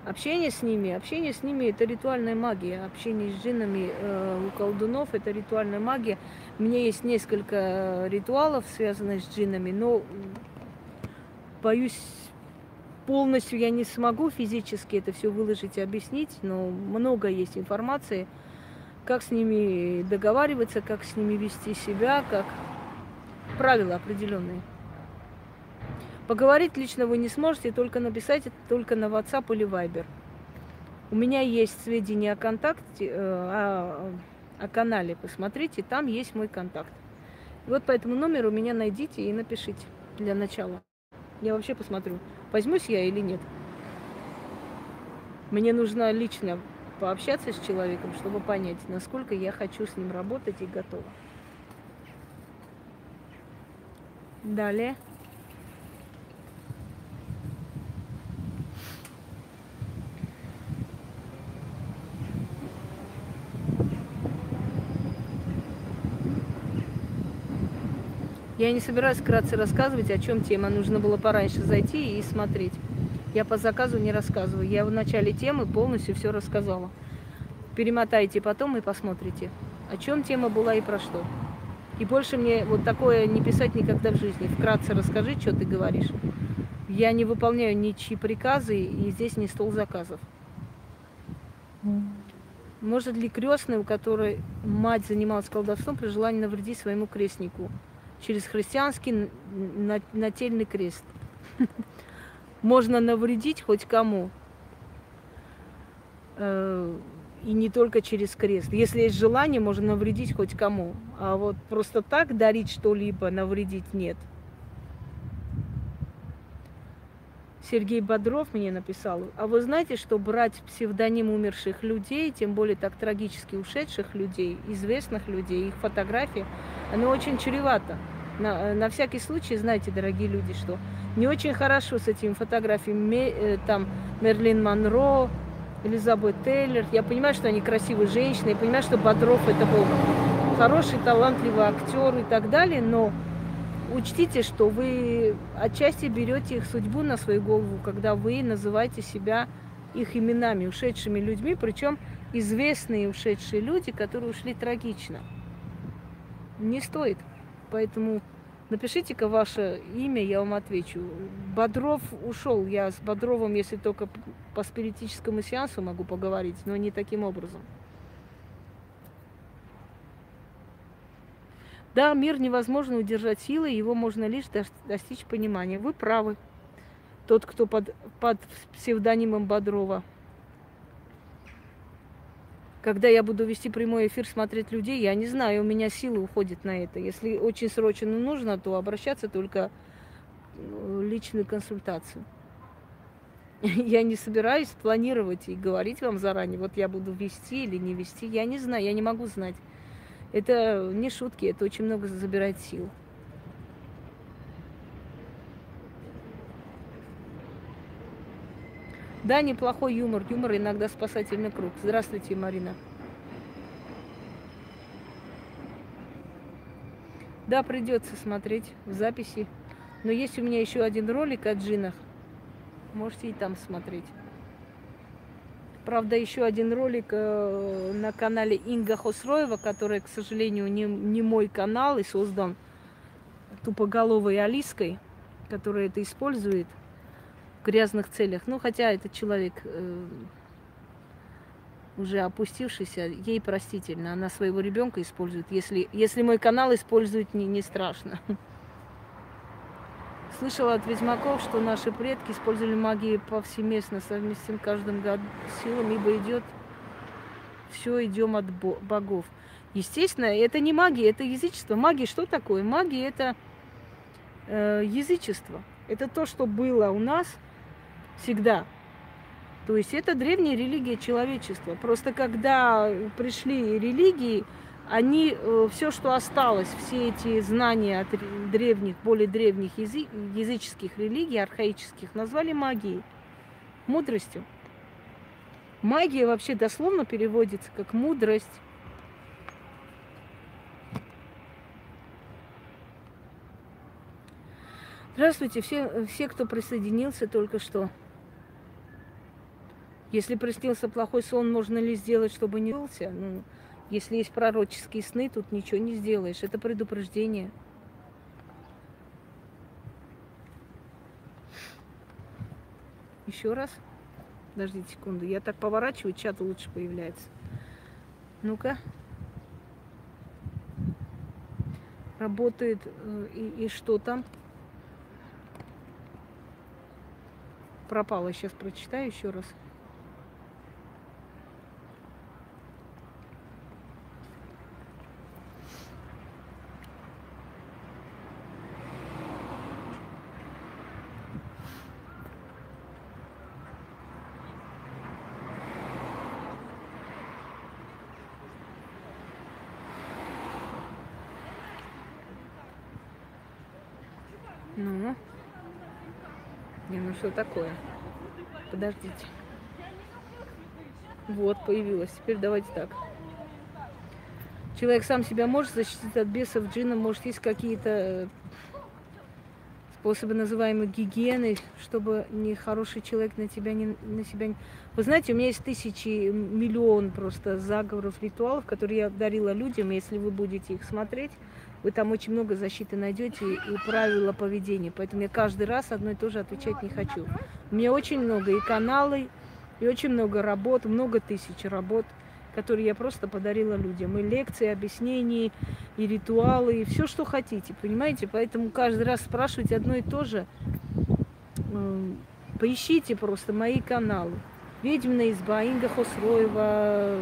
Общение с ними, общение с ними это ритуальная магия. Общение с джиннами э, у колдунов это ритуальная магия. У меня есть несколько ритуалов, связанных с джиннами, но боюсь, полностью я не смогу физически это все выложить и объяснить, но много есть информации, как с ними договариваться, как с ними вести себя, как правила определенные. Поговорить лично вы не сможете, только написать это только на WhatsApp или Viber. У меня есть сведения о контакте, э, о, о канале, посмотрите, там есть мой контакт. Вот по этому номеру меня найдите и напишите для начала. Я вообще посмотрю, возьмусь я или нет. Мне нужно лично пообщаться с человеком, чтобы понять, насколько я хочу с ним работать и готова. Далее. Я не собираюсь вкратце рассказывать, о чем тема. Нужно было пораньше зайти и смотреть. Я по заказу не рассказываю. Я в начале темы полностью все рассказала. Перемотайте потом и посмотрите, о чем тема была и про что. И больше мне вот такое не писать никогда в жизни. Вкратце расскажи, что ты говоришь. Я не выполняю ничьи приказы, и здесь не стол заказов. Может ли крестный, у которой мать занималась колдовством, при желании навредить своему крестнику через христианский нательный крест? Можно навредить хоть кому. Э, и не только через крест. Если есть желание, можно навредить хоть кому. А вот просто так дарить что-либо, навредить нет. Сергей Бодров мне написал, а вы знаете, что брать псевдоним умерших людей, тем более так трагически ушедших людей, известных людей, их фотографии, оно очень чревато. На, на всякий случай, знаете, дорогие люди, что не очень хорошо с этими фотографиями, э, там, Мерлин Монро, Элизабет Тейлор. Я понимаю, что они красивые женщины, я понимаю, что Бодров это был хороший, талантливый актер и так далее, но учтите, что вы отчасти берете их судьбу на свою голову, когда вы называете себя их именами, ушедшими людьми, причем известные ушедшие люди, которые ушли трагично. Не стоит. Поэтому Напишите-ка ваше имя, я вам отвечу. Бодров ушел. Я с Бодровым, если только по спиритическому сеансу могу поговорить, но не таким образом. Да, мир невозможно удержать силой, его можно лишь достичь понимания. Вы правы. Тот, кто под, под псевдонимом Бодрова – когда я буду вести прямой эфир, смотреть людей, я не знаю, у меня силы уходят на это. Если очень срочно нужно, то обращаться только в личную консультацию. Я не собираюсь планировать и говорить вам заранее, вот я буду вести или не вести. Я не знаю, я не могу знать. Это не шутки, это очень много забирает сил. Да, неплохой юмор. Юмор иногда спасательный круг. Здравствуйте, Марина. Да, придется смотреть в записи. Но есть у меня еще один ролик о джинах. Можете и там смотреть. Правда, еще один ролик э, на канале Инга Хосроева, который, к сожалению, не, не мой канал и создан тупоголовой Алиской, которая это использует – грязных целях. Ну, хотя этот человек э, уже опустившийся, ей простительно. Она своего ребенка использует. Если, если мой канал использует, не, не страшно. Слышала от ведьмаков, что наши предки использовали магию повсеместно, совместим каждым годом силам, ибо идет все идем от богов. Естественно, это не магия, это язычество. Магия что такое? Магия это э, язычество. Это то, что было у нас – Всегда. То есть это древняя религия человечества. Просто когда пришли религии, они, э, все, что осталось, все эти знания от древних, более древних язы, языческих религий, архаических, назвали магией, мудростью. Магия вообще дословно переводится как мудрость. Здравствуйте, все, все, кто присоединился только что. Если приснился плохой сон, можно ли сделать, чтобы не снился? Ну, если есть пророческие сны, тут ничего не сделаешь. Это предупреждение. Еще раз. Подождите секунду. Я так поворачиваю, чат лучше появляется. Ну-ка. Работает. Э, и, и что там? Пропало. Сейчас прочитаю еще раз. Не, ну что такое? Подождите. Вот, появилась. Теперь давайте так. Человек сам себя может защитить от бесов, джина, может, есть какие-то э, способы называемой гигиены, чтобы нехороший человек на тебя не на себя не... Вы знаете, у меня есть тысячи, миллион просто заговоров, ритуалов, которые я дарила людям. Если вы будете их смотреть, вы там очень много защиты найдете и правила поведения. Поэтому я каждый раз одно и то же отвечать не хочу. У меня очень много и каналы, и очень много работ, много тысяч работ, которые я просто подарила людям. И лекции, и объяснения, и ритуалы, и все, что хотите, понимаете? Поэтому каждый раз спрашивать одно и то же. Поищите просто мои каналы. Ведьмина изба, Инга Хосроева,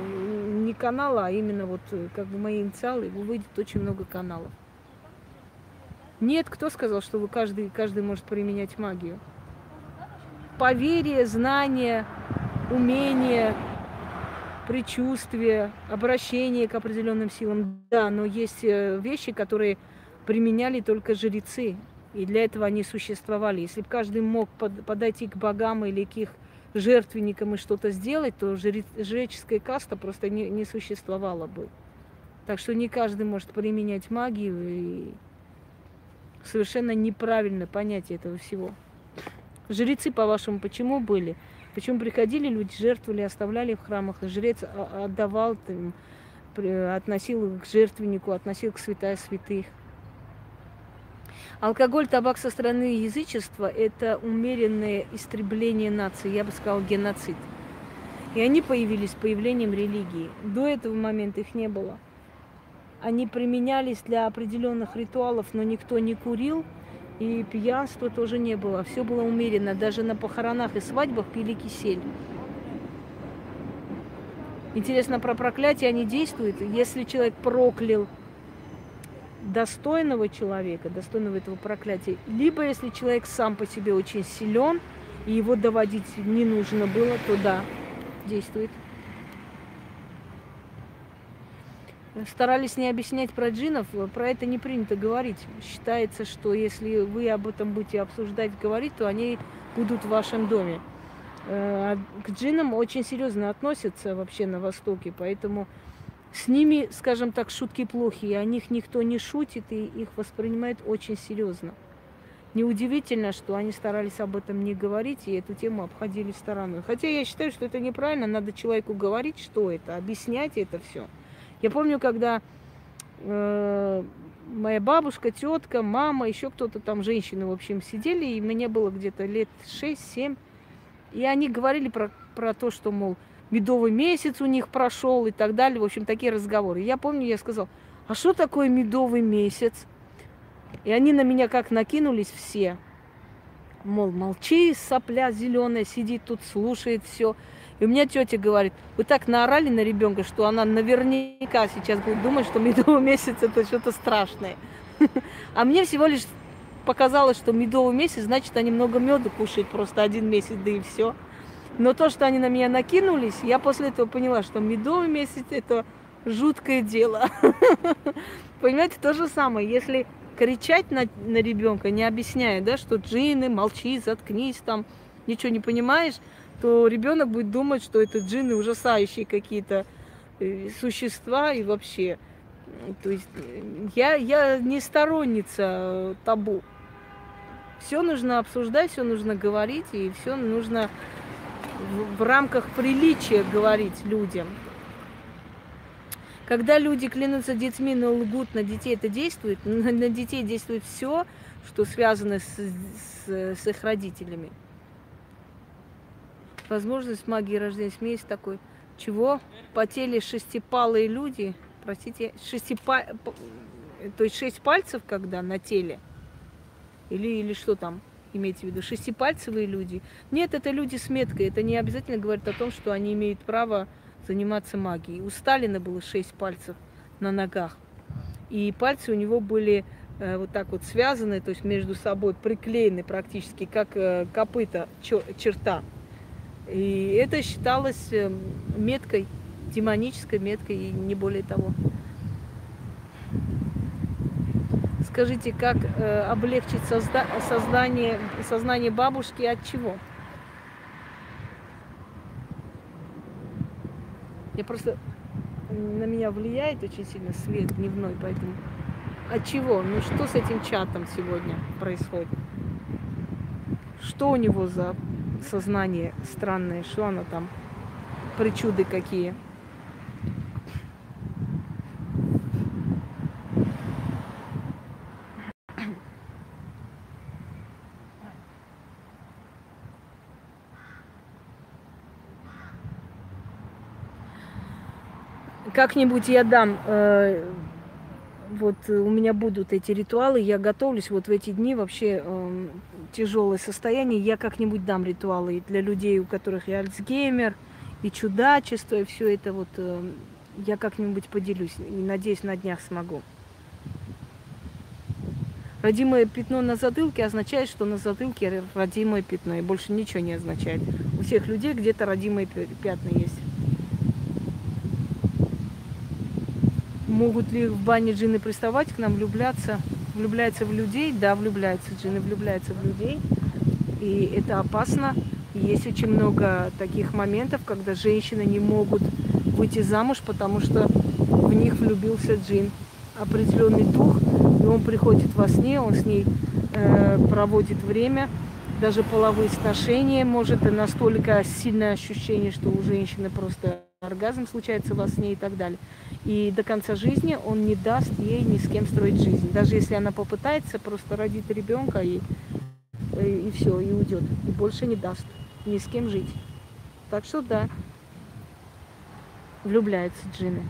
не канала, а именно вот как бы мои инициалы, выйдет очень много каналов. Нет, кто сказал, что вы каждый, каждый может применять магию? Поверие, знание, умение, предчувствие, обращение к определенным силам. Да, но есть э, вещи, которые применяли только жрецы. И для этого они существовали. Если бы каждый мог подойти к богам или к их жертвенникам и что-то сделать, то жреческая каста просто не, не существовала бы. Так что не каждый может применять магию и совершенно неправильное понятие этого всего. Жрецы, по-вашему, почему были? Почему приходили люди, жертвовали, оставляли в храмах, и жрец отдавал, там, относил к жертвеннику, относил к святая святых. Алкоголь, табак со стороны язычества – это умеренное истребление нации, я бы сказала, геноцид. И они появились появлением религии. До этого момента их не было. Они применялись для определенных ритуалов, но никто не курил, и пьянства тоже не было. Все было умеренно. Даже на похоронах и свадьбах пили кисель. Интересно, про проклятие они действуют. Если человек проклял достойного человека, достойного этого проклятия, либо если человек сам по себе очень силен, и его доводить не нужно было, то да, действует. Старались не объяснять про джинов, про это не принято говорить. Считается, что если вы об этом будете обсуждать, говорить, то они будут в вашем доме. Э, а к джинам очень серьезно относятся вообще на Востоке, поэтому с ними, скажем так, шутки плохие, о них никто не шутит и их воспринимает очень серьезно. Неудивительно, что они старались об этом не говорить и эту тему обходили стороной. Хотя я считаю, что это неправильно, надо человеку говорить, что это, объяснять это все. Я помню, когда э, моя бабушка, тетка, мама, еще кто-то там, женщины, в общем, сидели, и мне было где-то лет 6-7, и они говорили про, про то, что, мол, медовый месяц у них прошел и так далее. В общем, такие разговоры. Я помню, я сказал, а что такое медовый месяц? И они на меня как накинулись все. Мол, молчи, сопля зеленая, сидит тут, слушает все. И у меня тетя говорит, вы так наорали на ребенка, что она наверняка сейчас будет думать, что медовый месяц это что-то страшное. А мне всего лишь показалось, что медовый месяц, значит, они много меда кушают просто один месяц, да и все. Но то, что они на меня накинулись, я после этого поняла, что медовый месяц это жуткое дело. Понимаете, то же самое, если кричать на, на ребенка, не объясняя, да, что джины, молчи, заткнись, там, ничего не понимаешь, то ребенок будет думать, что это джины ужасающие какие-то э, существа и вообще. То есть э, я, я не сторонница табу. Все нужно обсуждать, все нужно говорить, и все нужно в, в рамках приличия говорить людям. Когда люди клянутся детьми, но лгут на детей, это действует. На, на детей действует все, что связано с, с, с их родителями. Возможность магии рождения семьи есть такой. Чего? Потели шестипалые люди, простите, шестипа... то есть шесть пальцев, когда на теле, или, или что там, имеете в виду, шестипальцевые люди. Нет, это люди с меткой. Это не обязательно говорит о том, что они имеют право заниматься магией. У Сталина было шесть пальцев на ногах. И пальцы у него были э, вот так вот связаны, то есть между собой приклеены практически, как э, копыта черта. И это считалось э, меткой, демонической меткой, и не более того. Скажите, как э, облегчить созда- создание, сознание бабушки от чего? Я просто на меня влияет очень сильно свет дневной, поэтому от чего? Ну что с этим чатом сегодня происходит? Что у него за сознание странное? Что оно там? Причуды какие? Как-нибудь я дам э, вот у меня будут эти ритуалы, я готовлюсь вот в эти дни вообще э, тяжелое состояние, я как-нибудь дам ритуалы для людей, у которых и Альцгеймер, и чудачество, и все это вот э, я как-нибудь поделюсь и надеюсь на днях смогу. Родимое пятно на затылке означает, что на затылке родимое пятно, и больше ничего не означает. У всех людей где-то родимые пятна есть. Могут ли в бане джины приставать к нам, влюбляться? Влюбляются в людей? Да, влюбляются джины, влюбляются в людей. И это опасно. есть очень много таких моментов, когда женщины не могут выйти замуж, потому что в них влюбился джин. Определенный дух, и он приходит во сне, он с ней э, проводит время, даже половые сношения может, и настолько сильное ощущение, что у женщины просто оргазм случается во сне и так далее. И до конца жизни он не даст ей ни с кем строить жизнь. Даже если она попытается, просто родит ребенка и, и, и все, и уйдет. И больше не даст ни с кем жить. Так что да, влюбляются джины.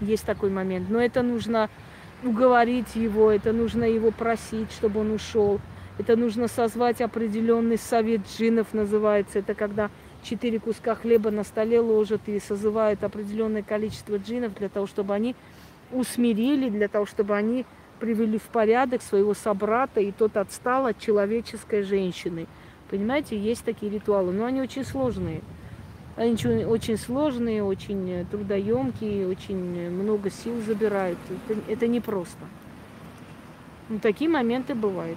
Есть такой момент. Но это нужно уговорить его, это нужно его просить, чтобы он ушел. Это нужно созвать определенный совет джинов, называется. Это когда четыре куска хлеба на столе ложат и созывают определенное количество джинов для того, чтобы они усмирили, для того, чтобы они привели в порядок своего собрата, и тот отстал от человеческой женщины. Понимаете, есть такие ритуалы, но они очень сложные. Они очень сложные, очень трудоемкие, очень много сил забирают. Это, это непросто. Но такие моменты бывают.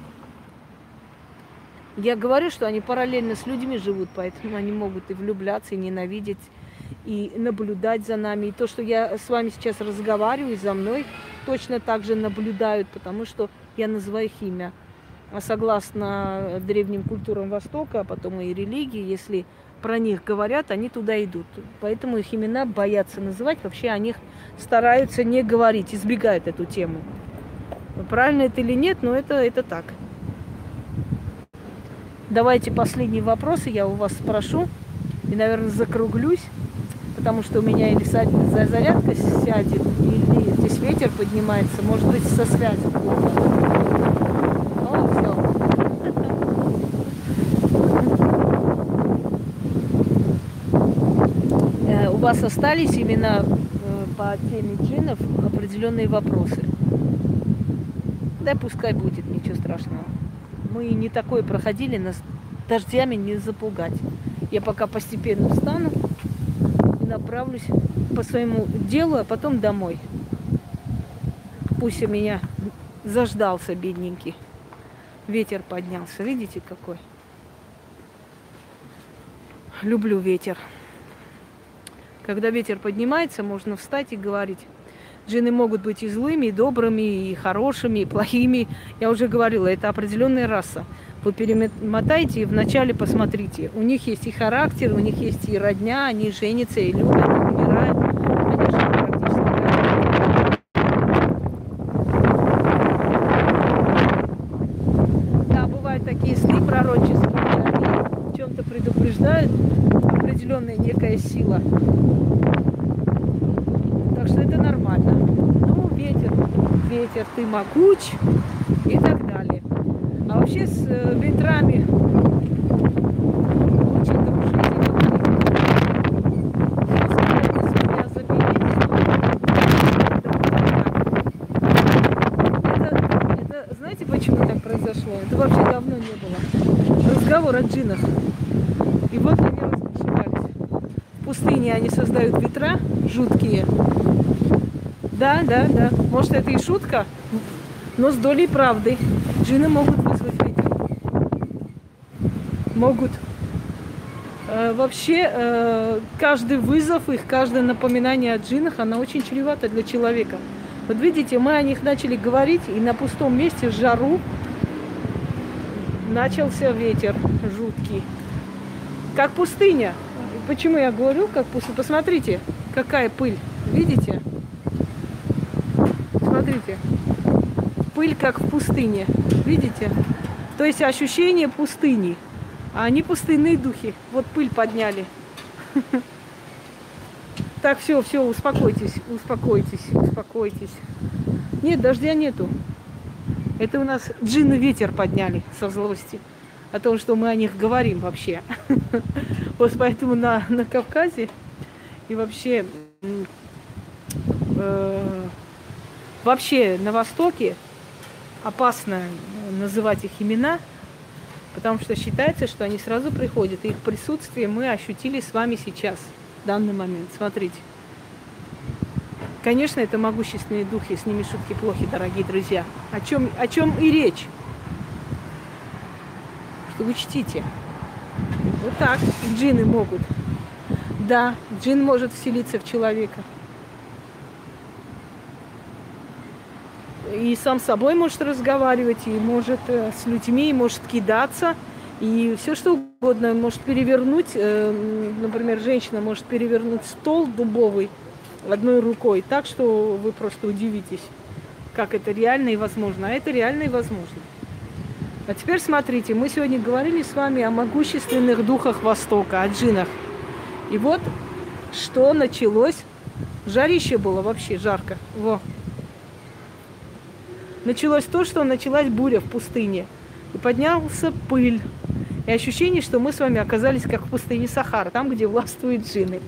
Я говорю, что они параллельно с людьми живут, поэтому они могут и влюбляться, и ненавидеть, и наблюдать за нами. И то, что я с вами сейчас разговариваю, за мной точно так же наблюдают, потому что я называю их имя. А согласно древним культурам Востока, а потом и религии, если про них говорят, они туда идут. Поэтому их имена боятся называть. Вообще о них стараются не говорить, избегают эту тему. Правильно это или нет, но это, это так. Давайте последние вопросы я у вас спрошу. И, наверное, закруглюсь, потому что у меня или зарядка сядет, или здесь ветер поднимается, может быть, со связью все. Э, у вас остались именно э, по теме джинов определенные вопросы. Да пускай будет, ничего страшного. Мы не такое проходили, нас дождями не запугать. Я пока постепенно встану и направлюсь по своему делу, а потом домой. Пусть у меня заждался, бедненький. Ветер поднялся. Видите, какой? Люблю ветер. Когда ветер поднимается, можно встать и говорить. Джины могут быть и злыми, и добрыми, и хорошими, и плохими. Я уже говорила, это определенная раса. Вы перемотайте и вначале посмотрите. У них есть и характер, у них есть и родня, они женятся и любят, и умирают. Да, бывают такие сны пророческие, они чем-то предупреждают определенная некая сила. Так что это нормально. Ну, ветер, ветер, ты могуч и так далее. А вообще с э, ветрами дружить это, знаете, почему так произошло? Это вообще давно не было. Разговор о джинах. И вот они разбушевались. В пустыне они создают ветра жуткие, да, да, да. Может, это и шутка? Но с долей правды джины могут вызвать ветер. Могут. Э, вообще, э, каждый вызов их, каждое напоминание о джинах, она очень чревата для человека. Вот видите, мы о них начали говорить, и на пустом месте, жару, начался ветер жуткий. Как пустыня. Почему я говорю, как пустыня? Посмотрите, какая пыль. Видите? Смотрите. Пыль, как в пустыне. Видите? То есть ощущение пустыни. А они пустынные духи. Вот пыль подняли. Так, все, все, успокойтесь, успокойтесь, успокойтесь. Нет, дождя нету. Это у нас джин и ветер подняли со злости. О том, что мы о них говорим вообще. Вот поэтому на, на Кавказе и вообще э, вообще на Востоке опасно называть их имена, потому что считается, что они сразу приходят, и их присутствие мы ощутили с вами сейчас – данный момент. Смотрите. Конечно, это могущественные духи, с ними шутки плохи, дорогие друзья. О чем, о чем и речь? Что учтите. Вот так джины могут. Да, джин может вселиться в человека. И сам с собой может разговаривать, и может э, с людьми, и может кидаться – и все что угодно может перевернуть, э, например, женщина может перевернуть стол дубовый одной рукой, так что вы просто удивитесь, как это реально и возможно. А это реально и возможно. А теперь смотрите, мы сегодня говорили с вами о могущественных духах Востока, о джинах. И вот что началось. Жарище было вообще жарко. Во. Началось то, что началась буря в пустыне. И поднялся пыль. И ощущение, что мы с вами оказались как в пустыне Сахара, там, где властвуют джины.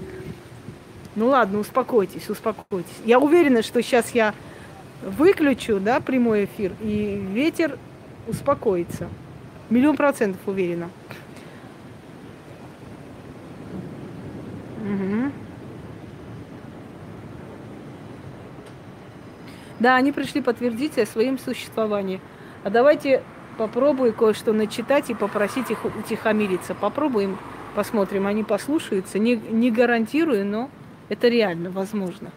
Ну ладно, успокойтесь, успокойтесь. Я уверена, что сейчас я выключу, да, прямой эфир, и ветер успокоится. Миллион процентов уверена. Угу. Да, они пришли подтвердить о своем существовании. А давайте попробую кое-что начитать и попросить их утихомириться. Попробуем, посмотрим, они послушаются. Не, не гарантирую, но это реально возможно.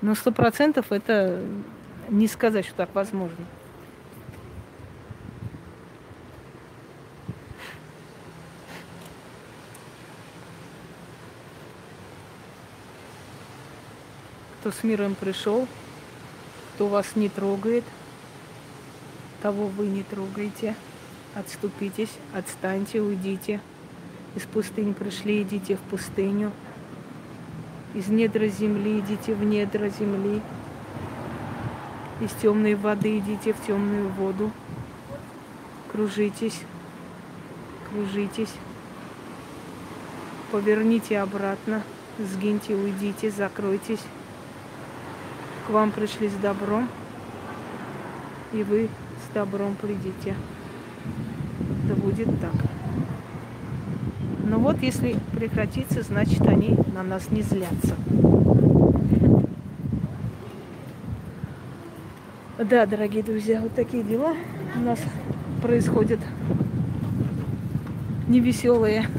Но сто процентов это не сказать, что так возможно. Кто с миром пришел, кто вас не трогает – того вы не трогайте. Отступитесь, отстаньте, уйдите. Из пустыни пришли, идите в пустыню. Из недра земли идите в недра земли. Из темной воды идите в темную воду. Кружитесь, кружитесь. Поверните обратно, сгиньте, уйдите, закройтесь. К вам пришли с добром, и вы добром придите. Да будет так. Но вот если прекратится, значит они на нас не злятся. Да, дорогие друзья, вот такие дела у нас происходят невеселые.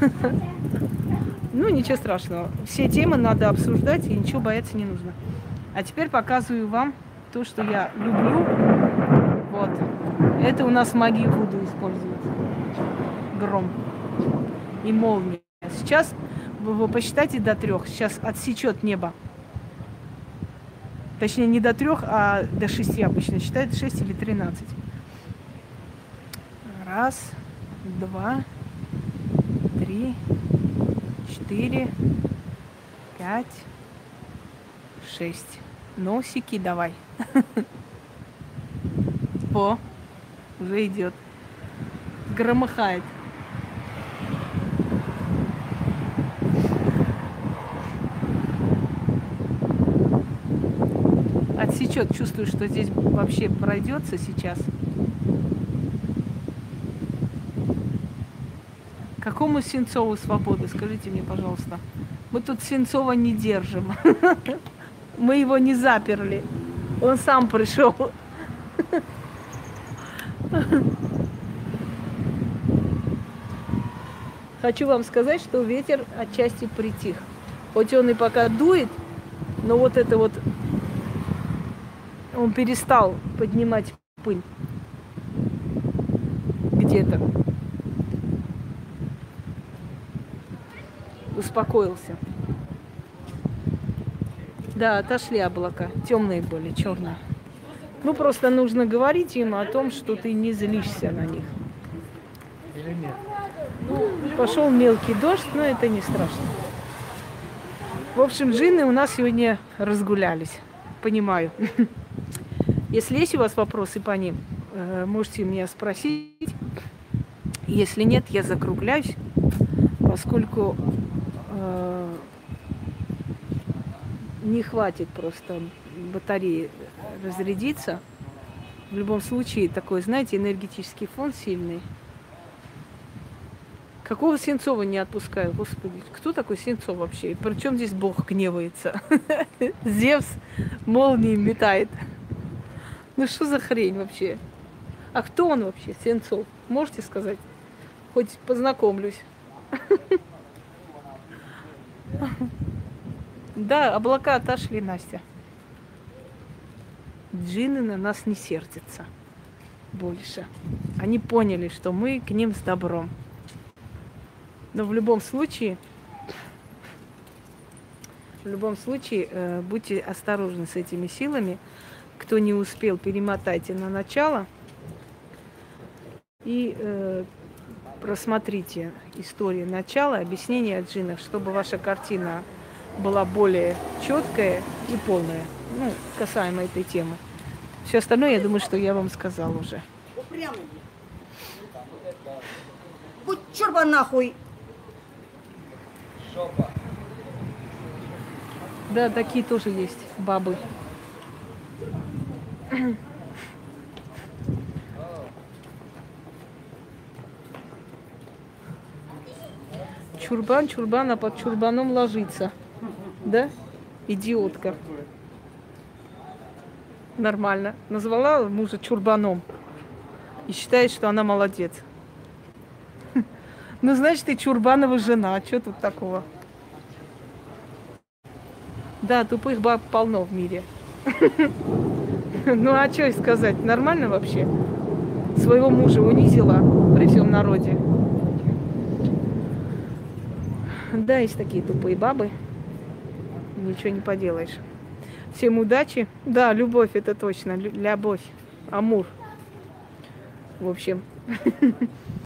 Ну, ничего страшного. Все темы надо обсуждать, и ничего бояться не нужно. А теперь показываю вам то, что я люблю. Вот. Это у нас магию Вуду используют. Гром и молния. Сейчас вы посчитайте до трех. Сейчас отсечет небо. Точнее, не до трех, а до шести обычно считают. Шесть или тринадцать. Раз, два, три, четыре, пять, шесть. Носики давай. По уже идет. Громыхает. Отсечет, чувствую, что здесь вообще пройдется сейчас. Какому Сенцову свободы, скажите мне, пожалуйста. Мы тут Сенцова не держим. Мы его не заперли. Он сам пришел Хочу вам сказать, что ветер отчасти притих. Хоть он и пока дует, но вот это вот он перестал поднимать пыль где-то. Успокоился. Да, отошли облака. Темные были, черные. Ну, просто нужно говорить им о том, что ты не злишься на них. Или нет? Ну, пошел мелкий дождь, но это не страшно. В общем, джинны у нас сегодня разгулялись. Понимаю. Если есть у вас вопросы по ним, э, можете меня спросить. Если нет, я закругляюсь, поскольку э, не хватит просто батареи разрядиться. В любом случае, такой, знаете, энергетический фон сильный. Какого Сенцова не отпускаю? Господи, кто такой Сенцов вообще? Причем здесь Бог гневается? Зевс молнии метает. Ну что за хрень вообще? А кто он вообще, Сенцов? Можете сказать? Хоть познакомлюсь. Да, облака отошли, Настя. Джинны на нас не сердятся больше. Они поняли, что мы к ним с добром. Но в любом случае, в любом случае, э, будьте осторожны с этими силами. Кто не успел, перемотайте на начало и э, просмотрите историю начала, объяснение о чтобы ваша картина была более четкая и полная, ну, касаемо этой темы. Все остальное, я думаю, что я вам сказала уже. Будь чурба нахуй! Шопа. Да, такие тоже есть бабы. Чурбан, чурбан, а под чурбаном ложится. Да? Идиотка. Нормально. Назвала мужа чурбаном. И считает, что она молодец. Ну, значит, ты Чурбанова жена. Что тут такого? Да, тупых баб полно в мире. Ну, а что сказать? Нормально вообще? Своего мужа унизила при всем народе. Да, есть такие тупые бабы. Ничего не поделаешь. Всем удачи. Да, любовь это точно. Любовь. Амур. В общем.